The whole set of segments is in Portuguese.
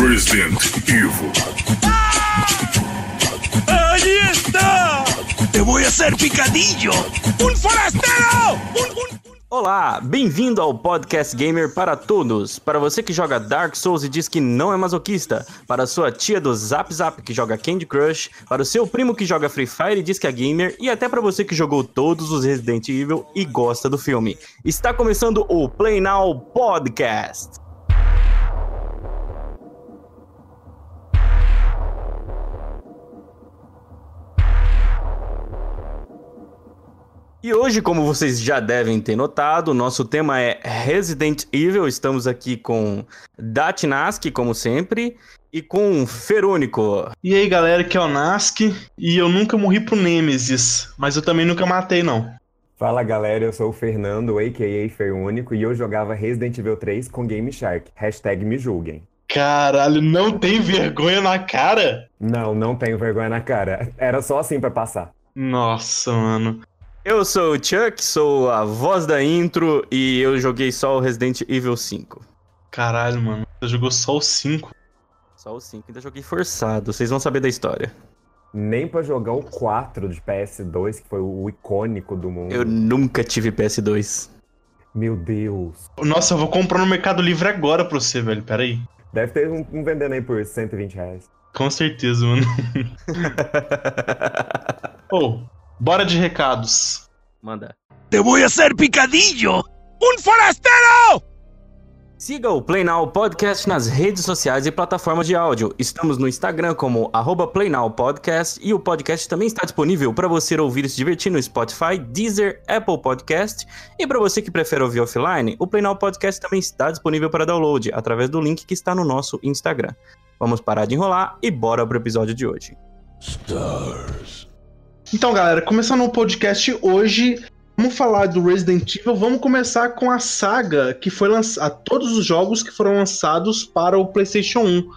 Resident Evil. ¡Ahí está! ¡Te voy a hacer picadillo! ¡Un forastero! ¡Un, un... Olá, bem-vindo ao Podcast Gamer para todos. Para você que joga Dark Souls e diz que não é masoquista, para sua tia do Zap Zap que joga Candy Crush, para o seu primo que joga Free Fire e diz que é gamer, e até para você que jogou todos os Resident Evil e gosta do filme. Está começando o Play Now Podcast. E hoje, como vocês já devem ter notado, o nosso tema é Resident Evil. Estamos aqui com Datinaski, como sempre, e com Ferônico. E aí, galera, aqui é o Nask, e eu nunca morri pro Nemesis, mas eu também nunca matei, não. Fala galera, eu sou o Fernando, a.k.a. Ferônico, e eu jogava Resident Evil 3 com Game Shark. Hashtag me julguem. Caralho, não tem vergonha na cara? Não, não tenho vergonha na cara. Era só assim pra passar. Nossa, mano. Eu sou o Chuck, sou a voz da intro e eu joguei só o Resident Evil 5. Caralho, mano. Você jogou só o 5? Só o 5, ainda joguei forçado, vocês vão saber da história. Nem pra jogar o 4 de PS2, que foi o icônico do mundo. Eu nunca tive PS2. Meu Deus. Nossa, eu vou comprar no Mercado Livre agora pra você, velho. Pera aí. Deve ter um, um vendendo aí por 120 reais. Com certeza, mano. Ô, oh, bora de recados. Manda. ¡Te voy a hacer picadillo! ¡Un forastero! Siga o Play Now Podcast nas redes sociais e plataformas de áudio. Estamos no Instagram como arroba Play Now Podcast e o podcast também está disponível para você ouvir e se divertir no Spotify, Deezer, Apple Podcast. E para você que prefere ouvir offline, o Play Now Podcast também está disponível para download através do link que está no nosso Instagram. Vamos parar de enrolar e bora pro episódio de hoje. Stars. Então, galera, começando o podcast hoje, vamos falar do Resident Evil. Vamos começar com a saga que foi lançada, todos os jogos que foram lançados para o PlayStation 1.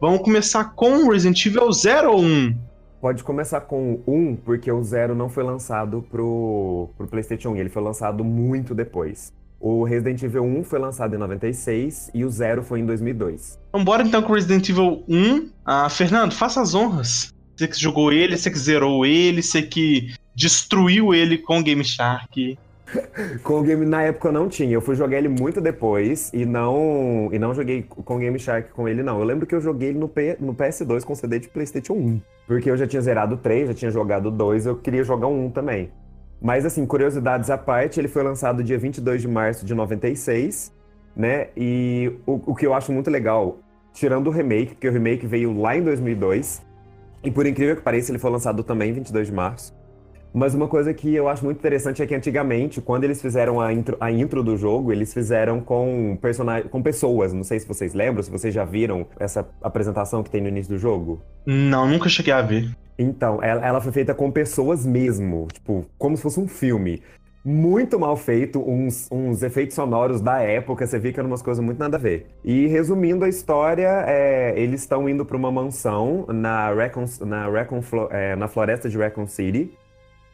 Vamos começar com Resident Evil 0 ou 1? Pode começar com o 1, porque o 0 não foi lançado pro, pro PlayStation 1, ele foi lançado muito depois. O Resident Evil 1 foi lançado em 96 e o 0 foi em 2002. Então bora então com o Resident Evil 1. Ah, Fernando, faça as honras. Você que jogou ele, você que zerou ele, você que destruiu ele com o Game Shark. com o Game na época não tinha, eu fui jogar ele muito depois e não e não joguei com o Game Shark com ele não. Eu lembro que eu joguei ele no, P, no PS2 com CD de PlayStation 1, porque eu já tinha zerado o 3, já tinha jogado o 2, eu queria jogar 1 também. Mas assim, curiosidades à parte, ele foi lançado dia 22 de março de 96, né? E o, o que eu acho muito legal, tirando o remake, porque o remake veio lá em 2002, e por incrível que pareça, ele foi lançado também 22 de março. Mas uma coisa que eu acho muito interessante é que antigamente, quando eles fizeram a intro, a intro do jogo, eles fizeram com, com pessoas. Não sei se vocês lembram, se vocês já viram essa apresentação que tem no início do jogo. Não, nunca cheguei a ver. Então, ela, ela foi feita com pessoas mesmo, tipo, como se fosse um filme. Muito mal feito, uns, uns efeitos sonoros da época, você vê que eram umas coisas muito nada a ver. E resumindo a história, é, eles estão indo para uma mansão na, Recon, na, Recon, é, na floresta de Recon City.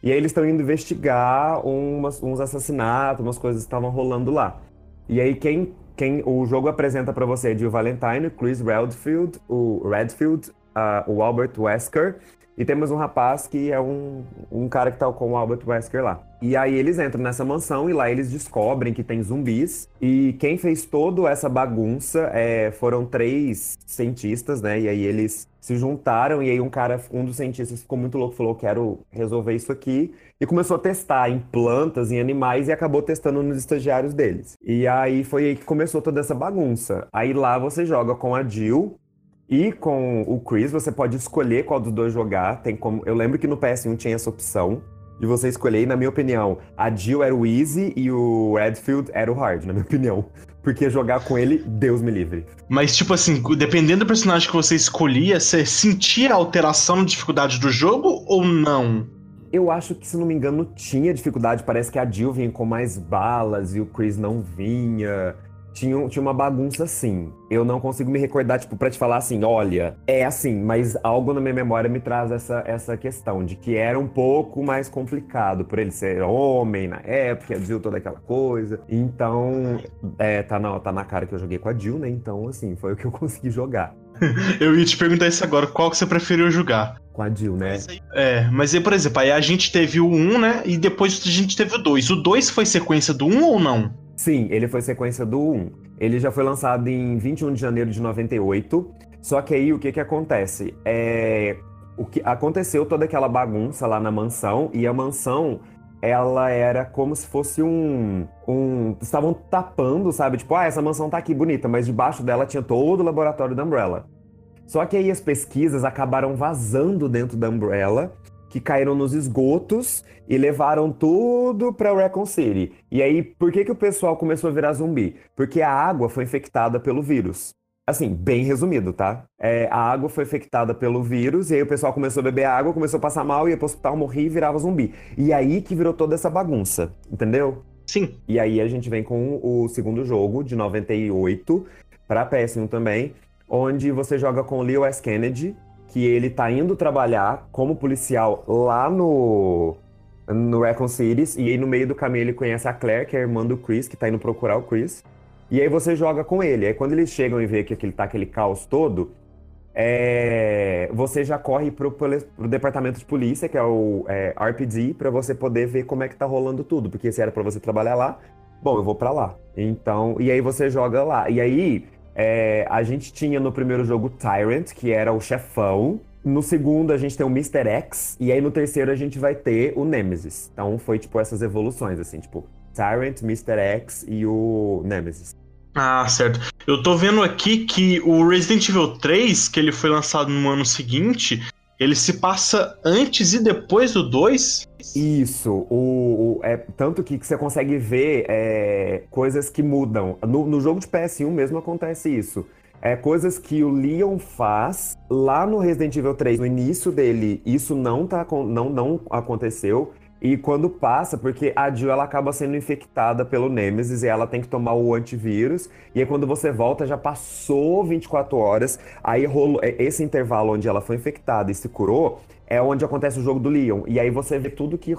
E aí eles estão indo investigar umas, uns assassinatos, umas coisas que estavam rolando lá. E aí quem, quem o jogo apresenta para você é Jill Valentine, Chris Redfield, o Redfield, uh, o Albert Wesker e temos um rapaz que é um, um cara que tá com o Albert Wesker lá. E aí eles entram nessa mansão e lá eles descobrem que tem zumbis. E quem fez toda essa bagunça é, foram três cientistas, né? E aí eles se juntaram e aí um cara, um dos cientistas ficou muito louco, falou, quero resolver isso aqui. E começou a testar em plantas, em animais e acabou testando nos estagiários deles. E aí foi aí que começou toda essa bagunça. Aí lá você joga com a Jill, e com o Chris, você pode escolher qual dos dois jogar. Tem como... Eu lembro que no PS1 tinha essa opção de você escolher, e na minha opinião, a Jill era o easy e o Redfield era o hard, na minha opinião. Porque jogar com ele, Deus me livre. Mas, tipo assim, dependendo do personagem que você escolhia, você sentia alteração na dificuldade do jogo ou não? Eu acho que, se não me engano, tinha dificuldade. Parece que a Jill vinha com mais balas e o Chris não vinha tinha, tinha uma bagunça assim. Eu não consigo me recordar, tipo, pra te falar assim, olha, é assim, mas algo na minha memória me traz essa, essa questão de que era um pouco mais complicado por ele ser homem na época, Jill toda aquela coisa. Então, é, tá, na, tá na cara que eu joguei com a Jill, né? Então, assim, foi o que eu consegui jogar. Eu ia te perguntar isso agora, qual que você preferiu jogar? Com a Jill, né? É, mas aí, por exemplo, aí a gente teve o 1, né? E depois a gente teve o 2. O 2 foi sequência do 1 ou não? Sim, ele foi sequência do 1. Ele já foi lançado em 21 de janeiro de 98. Só que aí o que que acontece? É, o que aconteceu toda aquela bagunça lá na mansão e a mansão ela era como se fosse um, um estavam tapando, sabe? Tipo, ah, essa mansão tá aqui bonita, mas debaixo dela tinha todo o laboratório da Umbrella. Só que aí as pesquisas acabaram vazando dentro da Umbrella, que caíram nos esgotos e levaram tudo para Recon City. E aí, por que, que o pessoal começou a virar zumbi? Porque a água foi infectada pelo vírus. Assim, bem resumido, tá? É, a água foi infectada pelo vírus, e aí o pessoal começou a beber água, começou a passar mal, ia pro hospital, morria e virava zumbi. E aí que virou toda essa bagunça, entendeu? Sim. E aí a gente vem com o segundo jogo, de 98, pra PS1 também, onde você joga com o Leo S. Kennedy, que ele tá indo trabalhar como policial lá no, no Recon Cities, e aí no meio do caminho ele conhece a Claire, que é a irmã do Chris, que tá indo procurar o Chris. E aí você joga com ele. Aí quando eles chegam e vê que aquele, tá aquele caos todo, é, você já corre pro, pro departamento de polícia, que é o é, RPD, para você poder ver como é que tá rolando tudo. Porque se era para você trabalhar lá, bom, eu vou para lá. Então, e aí você joga lá. E aí, é, a gente tinha no primeiro jogo Tyrant, que era o chefão. No segundo, a gente tem o Mr. X. E aí, no terceiro, a gente vai ter o Nemesis. Então, foi, tipo, essas evoluções, assim, tipo... Tyrant, Mr. X e o Nemesis. Ah, certo. Eu tô vendo aqui que o Resident Evil 3, que ele foi lançado no ano seguinte, ele se passa antes e depois do 2? Isso, o, o é, tanto que, que, você consegue ver é, coisas que mudam. No, no, jogo de PS1 mesmo acontece isso. É coisas que o Leon faz lá no Resident Evil 3, no início dele, isso não, tá, não, não aconteceu. E quando passa, porque a Jill ela acaba sendo infectada pelo Nemesis e ela tem que tomar o antivírus. E aí quando você volta, já passou 24 horas. Aí rolou é, esse intervalo onde ela foi infectada e se curou, é onde acontece o jogo do Leon. E aí você vê tudo que,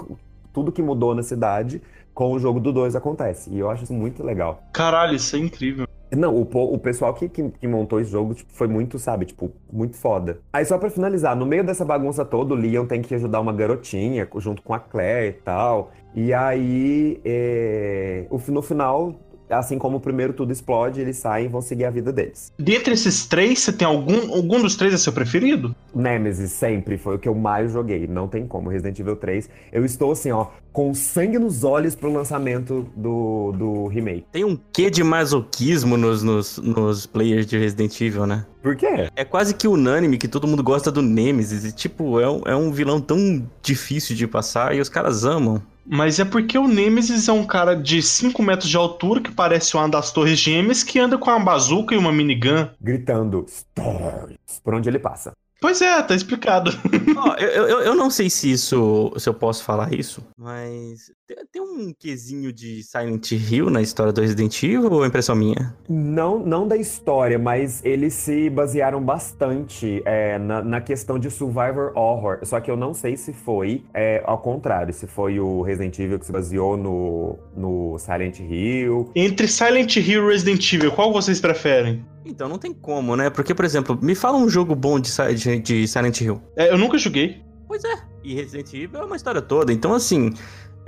tudo que mudou na cidade com o jogo do 2 acontece. E eu acho isso muito legal. Caralho, isso é incrível. Não, o, o pessoal que, que, que, montou esse jogo tipo, foi muito, sabe, tipo, muito foda. Aí só pra finalizar, no meio dessa bagunça toda, o Leon tem que ajudar uma garotinha junto com a Claire e tal. E aí, é... no final, assim como o primeiro tudo explode, eles saem e vão seguir a vida deles. Dentre esses três, você tem algum, algum dos três é seu preferido? Nemesis sempre foi o que eu mais joguei, não tem como. Resident Evil 3, eu estou assim, ó, com sangue nos olhos pro lançamento do, do remake. Tem um quê de masoquismo nos, nos, nos players de Resident Evil, né? Por quê? É quase que unânime que todo mundo gosta do Nemesis. E, tipo, é um, é um vilão tão difícil de passar e os caras amam. Mas é porque o Nemesis é um cara de 5 metros de altura que parece uma das torres gêmeas que anda com uma bazuca e uma minigun. Gritando Stories por onde ele passa. Pois é, tá explicado. oh, eu, eu, eu não sei se isso. se eu posso falar isso, mas tem, tem, um quesinho de Silent Hill na história do Resident Evil ou é impressão minha? Não, não da história, mas eles se basearam bastante é, na, na, questão de survivor horror. Só que eu não sei se foi é, ao contrário, se foi o Resident Evil que se baseou no, no Silent Hill. Entre Silent Hill e Resident Evil, qual vocês preferem? Então não tem como, né? Porque, por exemplo, me fala um jogo bom de, de, de Silent Hill. É, eu nunca joguei. Pois é. E Resident Evil é uma história toda. Então, assim,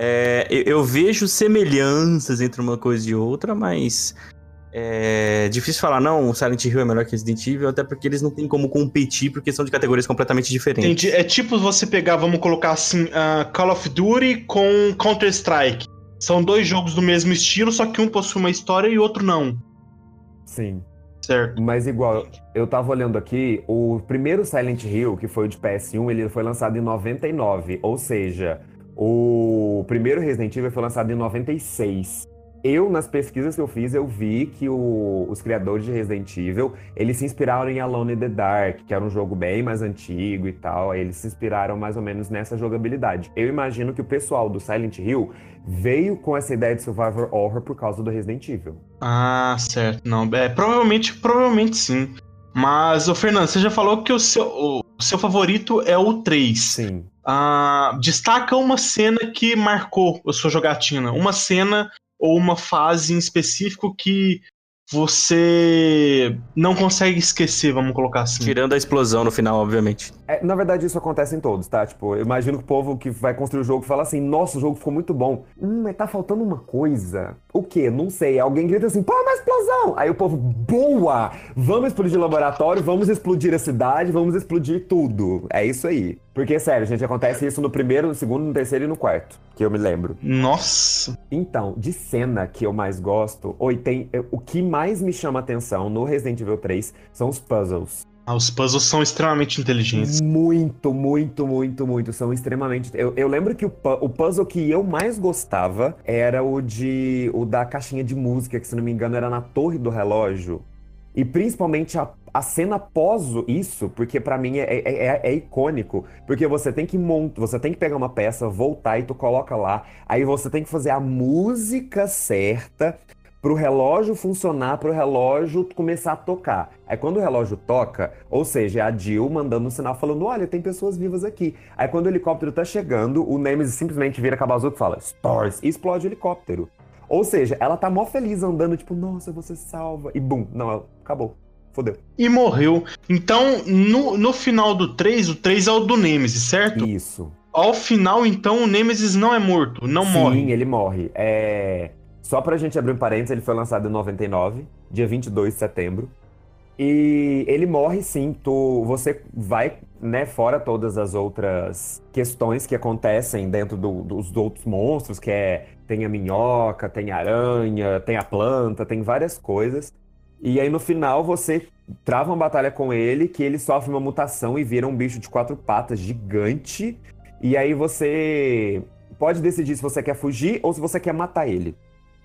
é, eu, eu, vejo semelhanças entre uma coisa e outra, mas é difícil falar, não, Silent Hill é melhor que Resident Evil, até porque eles não têm como competir, porque são de categorias completamente diferentes. Entendi. É tipo você pegar, vamos colocar assim, uh, Call of Duty com Counter-Strike. São dois jogos do mesmo estilo, só que um possui uma história e outro não. Sim. Certo. Mas igual, eu tava olhando aqui, o primeiro Silent Hill, que foi o de PS1, ele foi lançado em 99, ou seja, o primeiro Resident Evil foi lançado em 96. Eu, nas pesquisas que eu fiz, eu vi que o, os criadores de Resident Evil, eles se inspiraram em Alone in the Dark, que era um jogo bem mais antigo e tal. Eles se inspiraram mais ou menos nessa jogabilidade. Eu imagino que o pessoal do Silent Hill veio com essa ideia de survivor horror por causa do Resident Evil. Ah, certo. Não, é, provavelmente, provavelmente sim. Mas, ô Fernando, você já falou que o seu, o seu favorito é o 3. Sim. Ah, destaca uma cena que marcou a sua jogatina. Uma cena ou uma fase em específico que você não consegue esquecer, vamos colocar assim. Tirando a explosão no final, obviamente. É, na verdade, isso acontece em todos, tá? Tipo, eu imagino que o povo que vai construir o jogo fala assim: nossa, o jogo ficou muito bom. Hum, mas tá faltando uma coisa. O quê? Não sei. Alguém grita assim: pô, uma explosão! Aí o povo, boa! Vamos explodir o laboratório, vamos explodir a cidade, vamos explodir tudo. É isso aí. Porque, sério, gente, acontece isso no primeiro, no segundo, no terceiro e no quarto, que eu me lembro. Nossa! Então, de cena que eu mais gosto, oi, tem, o que mais me chama atenção no Resident Evil 3 são os puzzles. Ah, os puzzles são extremamente inteligentes. Muito, muito, muito, muito. São extremamente. Eu, eu lembro que o, o, puzzle que eu mais gostava era o de. o da caixinha de música, que se não me engano era na torre do relógio. E principalmente a, a cena após isso, porque para mim é, é, é, é, icônico. Porque você tem que montar, você tem que pegar uma peça, voltar e tu coloca lá. Aí você tem que fazer a música certa pro relógio funcionar, pro relógio começar a tocar. Aí quando o relógio toca, ou seja, é a Jill mandando um sinal falando: olha, tem pessoas vivas aqui. Aí quando o helicóptero tá chegando, o Nemesis simplesmente vira cabo azul e fala: Stars, e explode o helicóptero. Ou seja, ela tá mó feliz andando, tipo, nossa, você salva. E bum, não, acabou. Fodeu. E morreu. Então, no, no final do 3, o 3 é o do Nemesis, certo? Isso. Ao final, então, o Nemesis não é morto, não Sim, morre. Sim, ele morre. É... Só pra gente abrir um parênteses, ele foi lançado em 99, dia 22 de setembro. E ele morre sim, tu, você vai, né, fora todas as outras questões que acontecem dentro do, dos outros monstros, que é, tem a minhoca, tem a aranha, tem a planta, tem várias coisas. E aí no final você trava uma batalha com ele, que ele sofre uma mutação e vira um bicho de quatro patas gigante. E aí você pode decidir se você quer fugir ou se você quer matar ele.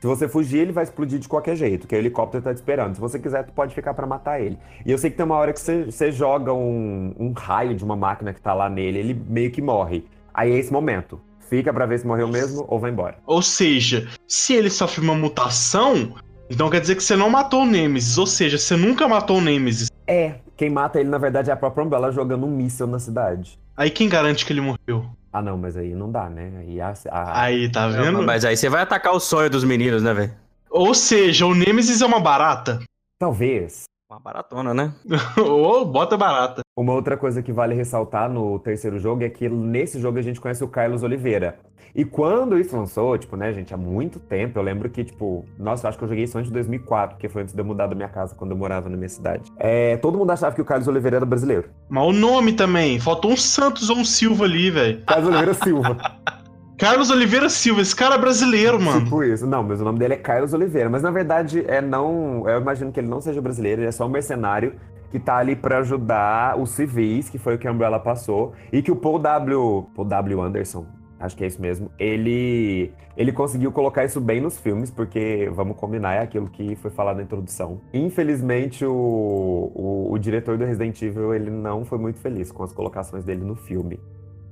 Se você fugir, ele vai explodir de qualquer jeito, que o helicóptero tá te esperando. Se você quiser, tu pode ficar para matar ele. E eu sei que tem uma hora que você, você joga um, um, raio de uma máquina que tá lá nele, ele meio que morre. Aí é esse momento. Fica para ver se morreu mesmo ou vai embora. Ou seja, se ele sofre uma mutação, então quer dizer que você não matou o Nemesis. Ou seja, você nunca matou o Nemesis. É, quem mata ele, na verdade, é a própria Umbrella jogando um míssil na cidade. Aí quem garante que ele morreu? Ah, não, mas aí não dá, né? Aí, a, a... aí tá vendo? Mas aí você vai atacar o sonho dos meninos, né, velho? Ou seja, o Nemesis é uma barata? Talvez. Uma baratona, né? Ou bota barata. Uma outra coisa que vale ressaltar no terceiro jogo é que nesse jogo a gente conhece o Carlos Oliveira. E quando isso lançou, tipo, né, gente, há muito tempo, eu lembro que, tipo, nossa, eu acho que eu joguei isso antes de 2004, que foi antes de eu mudar da minha casa, quando eu morava na minha cidade. É, todo mundo achava que o Carlos Oliveira era brasileiro. Mas o nome também, faltou um Santos ou um Silva ali, velho. Carlos Oliveira Silva. Carlos Oliveira Silva, esse cara é brasileiro, mano. Tipo isso. Não, mas o nome dele é Carlos Oliveira. Mas na verdade, é não. Eu imagino que ele não seja brasileiro, ele é só um mercenário que tá ali para ajudar os civis, que foi o que a Umbrella passou, e que o Paul W. Paul W. Anderson, acho que é isso mesmo, ele, ele conseguiu colocar isso bem nos filmes, porque, vamos combinar, é aquilo que foi falado na introdução. Infelizmente, o, o, o diretor do Resident Evil, ele não foi muito feliz com as colocações dele no filme.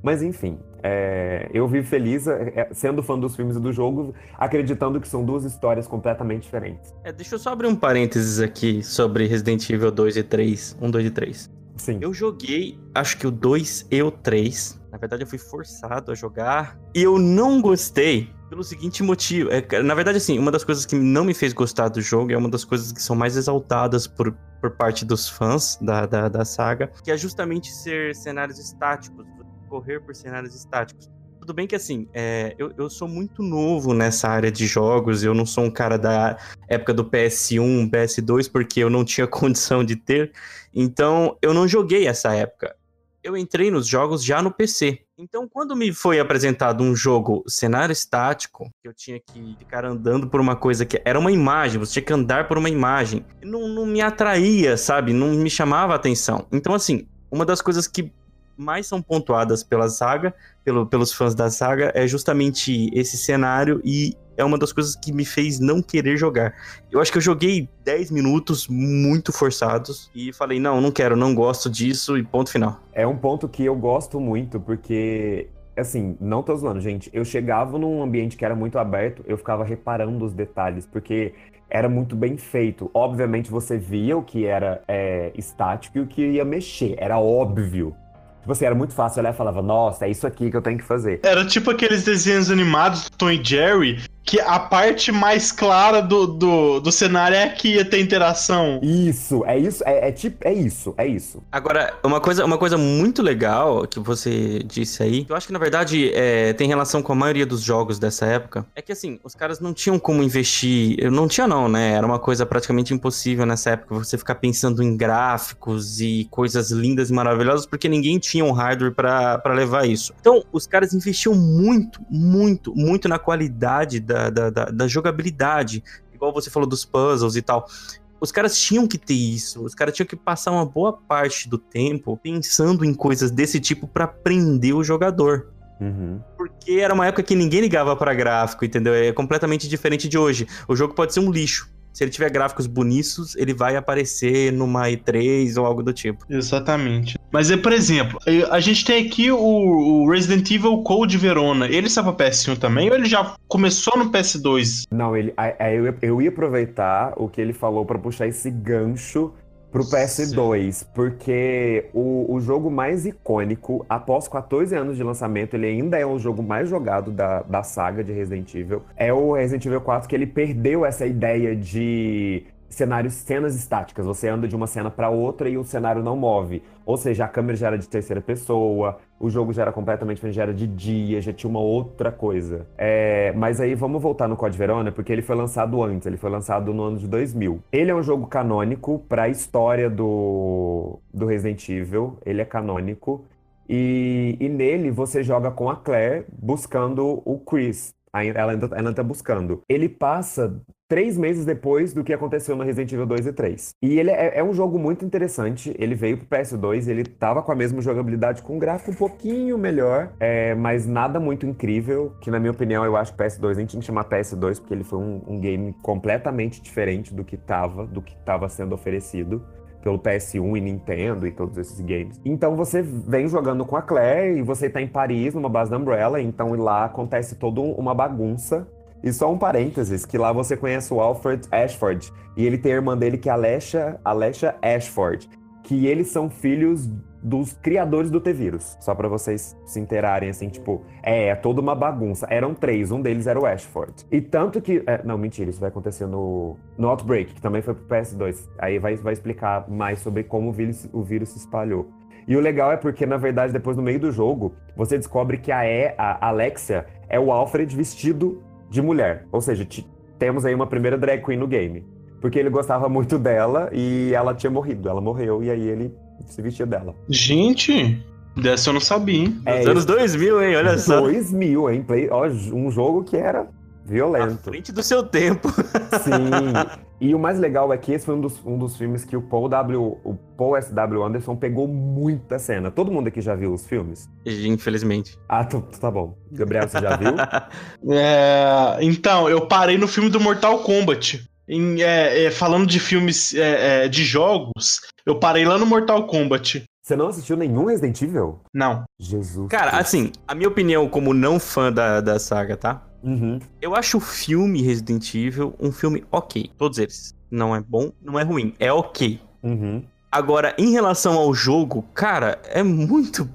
Mas enfim, é, eu vivo feliz é, sendo fã dos filmes e do jogo, acreditando que são duas histórias completamente diferentes. É, deixa eu só abrir um parênteses aqui sobre Resident Evil 2 e 3. 1, 2 e 3. Sim. Eu joguei, acho que o 2 e o 3. Na verdade, eu fui forçado a jogar. E eu não gostei pelo seguinte motivo. É, na verdade, assim, uma das coisas que não me fez gostar do jogo é uma das coisas que são mais exaltadas por, por parte dos fãs da, da, da saga, que é justamente ser cenários estáticos correr por cenários estáticos. Tudo bem que, assim, é, eu, eu sou muito novo nessa área de jogos, eu não sou um cara da época do PS1, PS2, porque eu não tinha condição de ter, então eu não joguei essa época. Eu entrei nos jogos já no PC. Então, quando me foi apresentado um jogo cenário estático, que eu tinha que ficar andando por uma coisa que era uma imagem, você tinha que andar por uma imagem, não, não me atraía, sabe? Não me chamava a atenção. Então, assim, uma das coisas que mais são pontuadas pela saga, pelo, pelos fãs da saga, é justamente esse cenário e é uma das coisas que me fez não querer jogar. Eu acho que eu joguei 10 minutos muito forçados e falei, não, não quero, não gosto disso e ponto final. É um ponto que eu gosto muito porque assim, não tô zoando, gente. Eu chegava num ambiente que era muito aberto, eu ficava reparando os detalhes, porque era muito bem feito. Obviamente você via o que era é, estático e o que ia mexer, era óbvio. Tipo assim, era muito fácil olhar e falava, nossa, é isso aqui que eu tenho que fazer. Era tipo aqueles desenhos animados do Tom e Jerry, que a parte mais clara do, do, do cenário é que ia ter interação. Isso, é isso, é, é tipo, é isso, é isso. Agora, uma coisa, uma coisa muito legal que você disse aí, que eu acho que na verdade é, tem relação com a maioria dos jogos dessa época, é que assim, os caras não tinham como investir, não tinha não, né? Era uma coisa praticamente impossível nessa época você ficar pensando em gráficos e coisas lindas e maravilhosas, porque ninguém tinha um hardware para levar isso. Então, os caras investiam muito, muito, muito na qualidade da, da, da, da jogabilidade, igual você falou dos puzzles e tal os caras tinham que ter isso. Os caras tinham que passar uma boa parte do tempo pensando em coisas desse tipo para prender o jogador. Uhum. Porque era uma época que ninguém ligava para gráfico, entendeu? É completamente diferente de hoje. O jogo pode ser um lixo. Se ele tiver gráficos bonitos, ele vai aparecer numa E3 ou algo do tipo. Exatamente. Mas, é, por exemplo, a gente tem aqui o, Resident Evil Code Verona. Ele está para PS1 também ou ele já começou no PS2? Não, ele, eu ia aproveitar o que ele falou para puxar esse gancho pro PS2, porque o, o jogo mais icônico, após 14 anos de lançamento, ele ainda é o jogo mais jogado da, da saga de Resident Evil. É o Resident Evil 4 que ele perdeu essa ideia de cenários, cenas estáticas. Você anda de uma cena para outra e o cenário não move. Ou seja, a câmera já era de terceira pessoa, o jogo já era completamente diferente, já era de dia, já tinha uma outra coisa. É, mas aí vamos voltar no Code Verona, porque ele foi lançado antes, ele foi lançado no ano de 2000. Ele é um jogo canônico para a história do, do Resident Evil, ele é canônico. E, e nele você joga com a Claire buscando o Chris. Ela ainda, ela tá buscando. Ele passa três meses depois do que aconteceu no Resident Evil 2 e 3. E ele é, é, um jogo muito interessante. Ele veio pro PS2, ele tava com a mesma jogabilidade, com um gráfico um pouquinho melhor, é, mas nada muito incrível. Que, na minha opinião, eu acho que PS2 nem tinha que chamar PS2, porque ele foi um, um game completamente diferente do que tava, do que tava sendo oferecido pelo PS1 e Nintendo e todos esses games. Então você vem jogando com a Claire e você tá em Paris, numa base da Umbrella, então lá acontece toda uma bagunça e só um parênteses, que lá você conhece o Alfred Ashford. E ele tem a irmã dele que é a Alessia Ashford. Que eles são filhos dos criadores do T-Vírus. Só para vocês se inteirarem, assim, tipo... É, é toda uma bagunça. Eram três, um deles era o Ashford. E tanto que... É, não, mentira, isso vai acontecer no, no Outbreak, que também foi pro PS2. Aí vai, vai explicar mais sobre como o vírus, o vírus se espalhou. E o legal é porque, na verdade, depois no meio do jogo, você descobre que a, e, a Alexia é o Alfred vestido de mulher. Ou seja, temos aí uma primeira drag queen no game. Porque ele gostava muito dela e ela tinha morrido. Ela morreu e aí ele se vestia dela. Gente, dessa eu não sabia, hein? É, anos 2000, hein? Olha só. 2000, hein? Play, ó, um jogo que era violento. À frente do seu tempo. Sim. E o mais legal é que esse foi um dos, um dos filmes que o Paul W. O Paul S.W. Anderson pegou muita cena. Todo mundo aqui já viu os filmes? Infelizmente. Ah, tu, tá bom. Gabriel, você já viu? é, então, eu parei no filme do Mortal Kombat. Em, é, é, falando de filmes é, é, de jogos, eu parei lá no Mortal Kombat. Você não assistiu nenhum Resident Evil? Não. Jesus. Cara, Deus. assim, a minha opinião como não fã da, da saga, tá? Uhum. Eu acho o filme Resident Evil um filme ok. Todos eles. Não é bom, não é ruim. É ok. Uhum. Agora, em relação ao jogo, cara, é muito,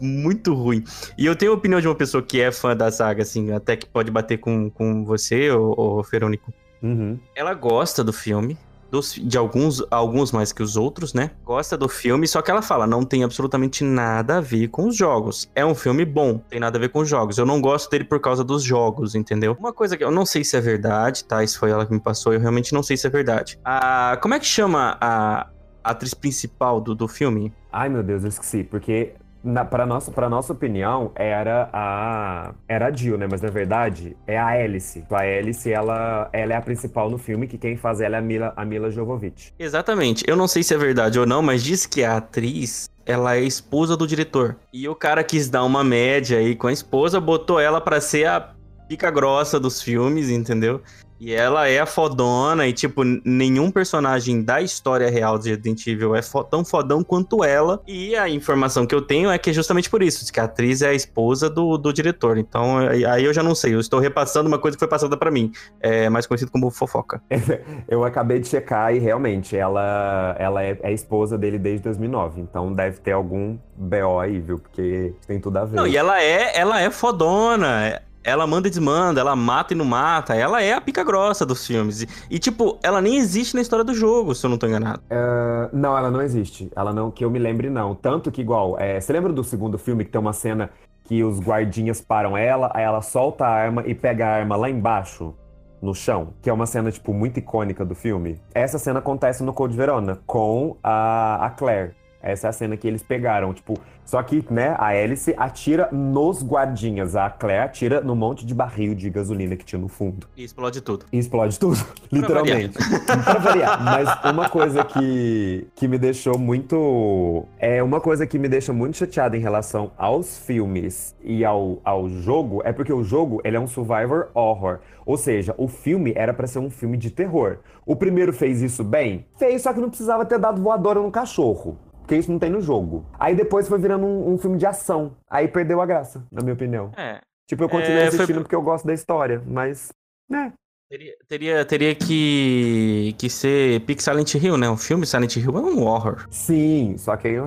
muito ruim. E eu tenho a opinião de uma pessoa que é fã da saga, assim, até que pode bater com, com você, ô, ô Ferônico. Uhum. Ela gosta do filme, dos, de alguns, alguns mais que os outros, né? Gosta do filme, só que ela fala, não tem absolutamente nada a ver com os jogos. É um filme bom, tem nada a ver com os jogos. Eu não gosto dele por causa dos jogos, entendeu? Uma coisa que eu não sei se é verdade, tá? Isso foi ela que me passou, eu realmente não sei se é verdade. Ah, como é que chama a atriz principal do, do filme? Ai, meu Deus, eu esqueci, porque na, pra, nossa, pra nossa opinião, era a. Era a Jill, né? Mas na verdade é a Alice. A Alice, ela, ela é a principal no filme, que quem faz ela é a Mila, a Mila Jovovich. Exatamente. Eu não sei se é verdade ou não, mas diz que a atriz ela é esposa do diretor. E o cara quis dar uma média aí com a esposa, botou ela para ser a pica grossa dos filmes, entendeu? E ela é a fodona, e, tipo, nenhum personagem da história real de Resident Evil é fo tão fodão quanto ela. E a informação que eu tenho é que é justamente por isso, que a atriz é a esposa do, do diretor. Então, aí eu já não sei, eu estou repassando uma coisa que foi passada para mim. É mais conhecido como fofoca. eu acabei de checar e realmente, ela, ela é, é esposa dele desde 2009. Então deve ter algum BO aí, viu? Porque tem tudo a ver. Não, e ela é, ela é fodona ela manda e desmanda, ela mata e não mata. Ela é a pica grossa dos filmes. E, e, tipo, ela nem existe na história do jogo, se eu não tô enganado. Uh, não, ela não existe. Ela não, que eu me lembre, não. Tanto que, igual, é, você lembra do segundo filme que tem uma cena que os guardinhas param ela, aí ela solta a arma e pega a arma lá embaixo? no chão, que é uma cena, tipo, muito icônica do filme. Essa cena acontece no Code Verona, com a, a Claire. Essa é a cena que eles pegaram, tipo, só que, né, a hélice atira nos guardinhas, a Claire atira no monte de barril de gasolina que tinha no fundo. E explode tudo. E explode tudo, literalmente. pra variar. Mas uma coisa que, que me deixou muito. É uma coisa que me deixa muito chateada em relação aos filmes e ao, ao jogo, é porque o jogo ele é um survivor horror. Ou seja, o filme era para ser um filme de terror. O primeiro fez isso bem? Fez, só que não precisava ter dado voadora no cachorro. Porque isso não tem no jogo. Aí depois foi virando um, um filme de ação. Aí perdeu a graça, na minha opinião. É. Tipo, eu continuei É, assistindo foi- porque eu gosto da história, mas. Né? Teria, teria, teria que, que ser Pique Silent Hill, né? O filme Silent Hill é um horror. Sim, só que aí o,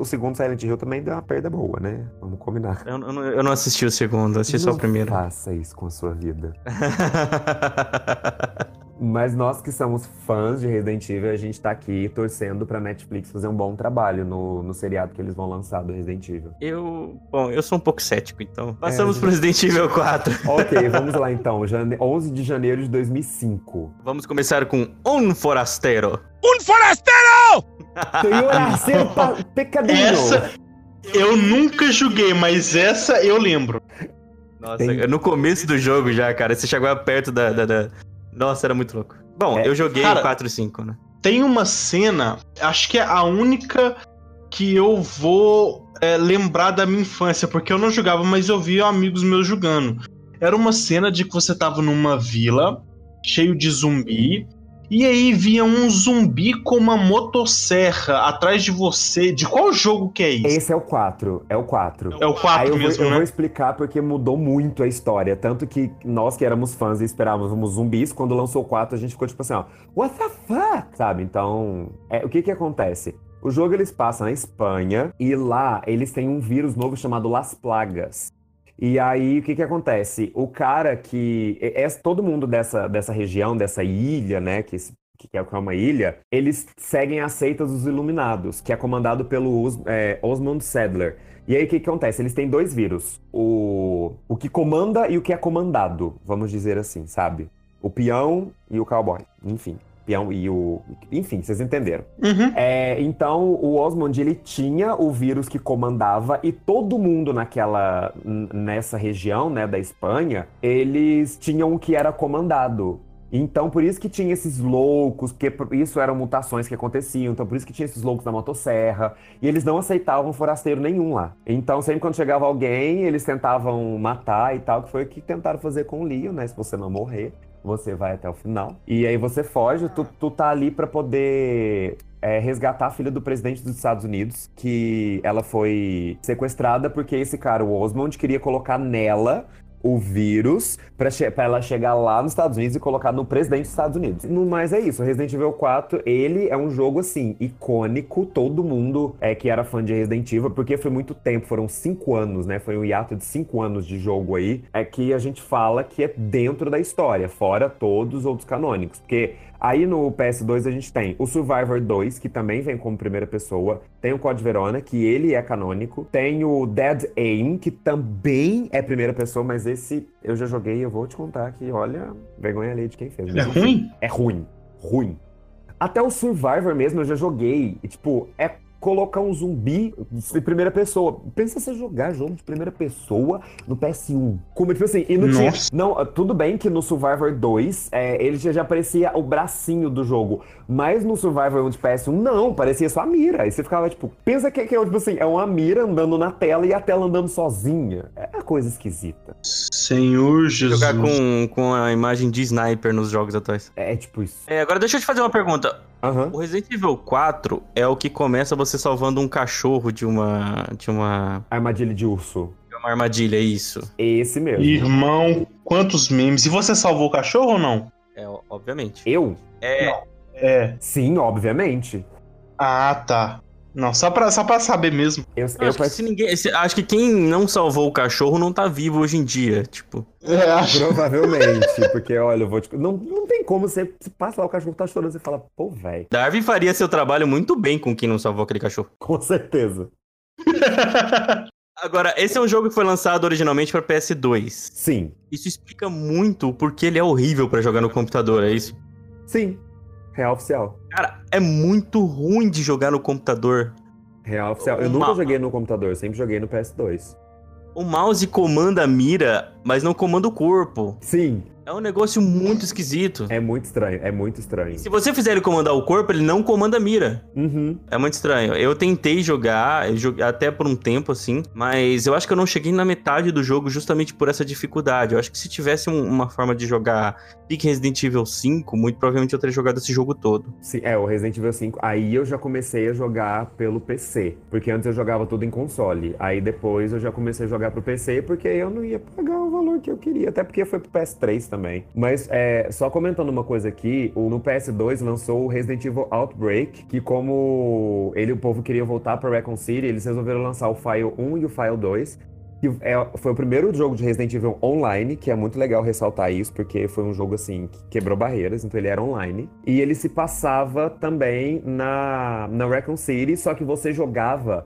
o segundo Silent Hill também deu uma perda boa, né? Vamos combinar. Eu, eu não- eu não assisti o segundo, assisti só o Não primeiro. Faça isso com a sua vida. Mas nós que somos fãs de Resident Evil, a gente tá aqui torcendo pra Netflix fazer um bom trabalho no, no seriado que eles vão lançar do Resident Evil. eu. Bom, eu sou um pouco cético, então. Passamos É, pro Resident Evil 4. Ok, vamos lá então. Jane... 11 de janeiro de 2005. Vamos começar com Um Forasteiro. ¡Un forastero! Senhor. Pecadinho! Essa eu nunca joguei, mas essa eu lembro. Nossa, Tem- no começo do jogo já, cara. Você chegava perto da. da- da- Nossa, era muito louco. Bom, É, eu joguei cara- o 4 e 5, né? Tem uma cena, acho que é a única que eu vou é, lembrar da minha infância, porque eu não jogava, mas eu via amigos meus jogando. Era uma cena de que você tava numa vila, cheio de zumbi, e aí via um zumbi com uma motosserra atrás de você. De qual jogo que é isso? Esse é o 4. É o 4. É o 4 Aí eu, vou, mesmo, eu né? vou explicar porque mudou muito a história. Tanto que nós que éramos fãs e esperávamos zumbis, quando lançou o 4, a gente ficou tipo assim, ó, what the fuck? Sabe? Então, é, o que que acontece? O jogo eles passam na Espanha e lá eles têm um vírus novo chamado Las Plagas. E aí, o que que acontece? O cara que... É, é- todo mundo dessa, dessa região, dessa ilha, né, que, esse- que é uma ilha, eles seguem as seitas dos Iluminados, que é comandado pelo Os- é, Osmond Sadler. E aí, o que, que acontece? Eles têm dois vírus. O, o que comanda e o que é comandado, vamos dizer assim, sabe? O peão e o cowboy. Enfim, e o... Enfim, vocês entenderam. Uhum. É, então, o Osmond, ele tinha o vírus que comandava e todo mundo naquela, nessa região, né, da Espanha, eles tinham o que era comandado. Então, por isso que tinha esses loucos, porque por- isso eram mutações que aconteciam, então por isso que tinha esses loucos da motosserra, e eles não aceitavam forasteiro nenhum lá. Então, sempre quando chegava alguém, eles tentavam matar e tal, que foi o que tentaram fazer com o Leon, né, se você não morrer, você vai até o final. E aí você foge, tu, tu tá ali pra poder é, resgatar a filha do presidente dos Estados Unidos, que ela foi sequestrada porque esse cara, o Osmond, queria colocar nela o vírus pra, che- ela chegar lá nos Estados Unidos e colocar no presidente dos Estados Unidos. No mais é isso, Resident Evil 4, ele é um jogo assim, icônico, todo mundo é que era fã de Resident Evil, porque foi muito tempo, foram cinco anos, né? Foi um hiato de cinco anos de jogo aí, é que a gente fala que é dentro da história, fora todos os outros canônicos, porque Aí no PS2 a gente tem o Survivor 2, que também vem como primeira pessoa. Tem o Code Verona, que ele é canônico. Tem o Dead Aim, que também é primeira pessoa, mas esse eu já joguei e eu vou te contar que, olha, vergonha ali de quem fez. É ruim? É ruim. Ruim. Até o Survivor mesmo eu já joguei. E, tipo, é colocar um zumbi de primeira pessoa. Pensa você jogar jogo de primeira pessoa no PS1. Como, tipo assim, e não tinha. Não, tudo bem que no Survivor 2 é, ele já, já parecia o bracinho do jogo. Mas no Survivor 1 de PS1, não, parecia só a mira. Aí você ficava, tipo, pensa que, que é, tipo assim, é uma mira andando na tela e a tela andando sozinha. É uma coisa esquisita. Senhor Jesus. Jogar com, com a imagem de sniper nos jogos atuais. É tipo isso. É, agora deixa eu te fazer uma pergunta. Aham. O Resident Evil 4 é o que começa você salvando um cachorro de uma. de uma. Armadilha de urso. de uma armadilha, é isso. Esse mesmo. Irmão, quantos memes. E você salvou o cachorro ou não? É, obviamente. Eu? É. É. Sim, obviamente. Ah, tá. Não, só pra, só pra saber mesmo. Eu, Eu eu acho, que se ninguém, se- acho que quem não salvou o cachorro não tá vivo hoje em dia. Tipo, É, acho. Provavelmente, porque olha, eu vou te... não, não tem como você, você passa lá, o cachorro tá chorando, você fala, pô, velho, Darwin faria seu trabalho muito bem com quem não salvou aquele cachorro. com certeza. Agora, esse é um jogo que foi lançado originalmente pra PS2. Sim, Isso explica muito o porquê ele é horrível pra jogar no computador, é isso? sim. Real oficial. Cara, é muito ruim de jogar no computador. Real oficial. Eu Uma- nunca joguei no computador, eu sempre joguei no PS2. O mouse comanda a mira, mas não comanda o corpo. Sim, É um negócio muito esquisito. é muito estranho, é muito estranho. Se você fizer ele comandar o corpo, ele não comanda a mira. Uhum. É muito estranho. Eu tentei jogar, até por um tempo assim, mas eu acho que eu não cheguei na metade do jogo justamente por essa dificuldade. Eu acho que se tivesse um- uma forma de jogar pique Resident Evil 5, muito provavelmente eu teria jogado esse jogo todo. Sim, é, o Resident Evil 5. Aí eu já comecei a jogar pelo PC. Porque antes eu jogava tudo em console. Aí depois eu já comecei a jogar pro PC porque eu não ia pagar o valor que eu queria. Até porque foi pro PS3 também. Mas é, só comentando uma coisa aqui, no PS2 lançou o Resident Evil Outbreak, que como ele o povo queria voltar pra Recon City, eles resolveram lançar o File 1 e o File 2. Que é- foi o primeiro jogo de Resident Evil online, que é muito legal ressaltar isso, porque foi um jogo assim que quebrou barreiras, então ele era online. E ele se passava também na, na Raccoon City, só que você jogava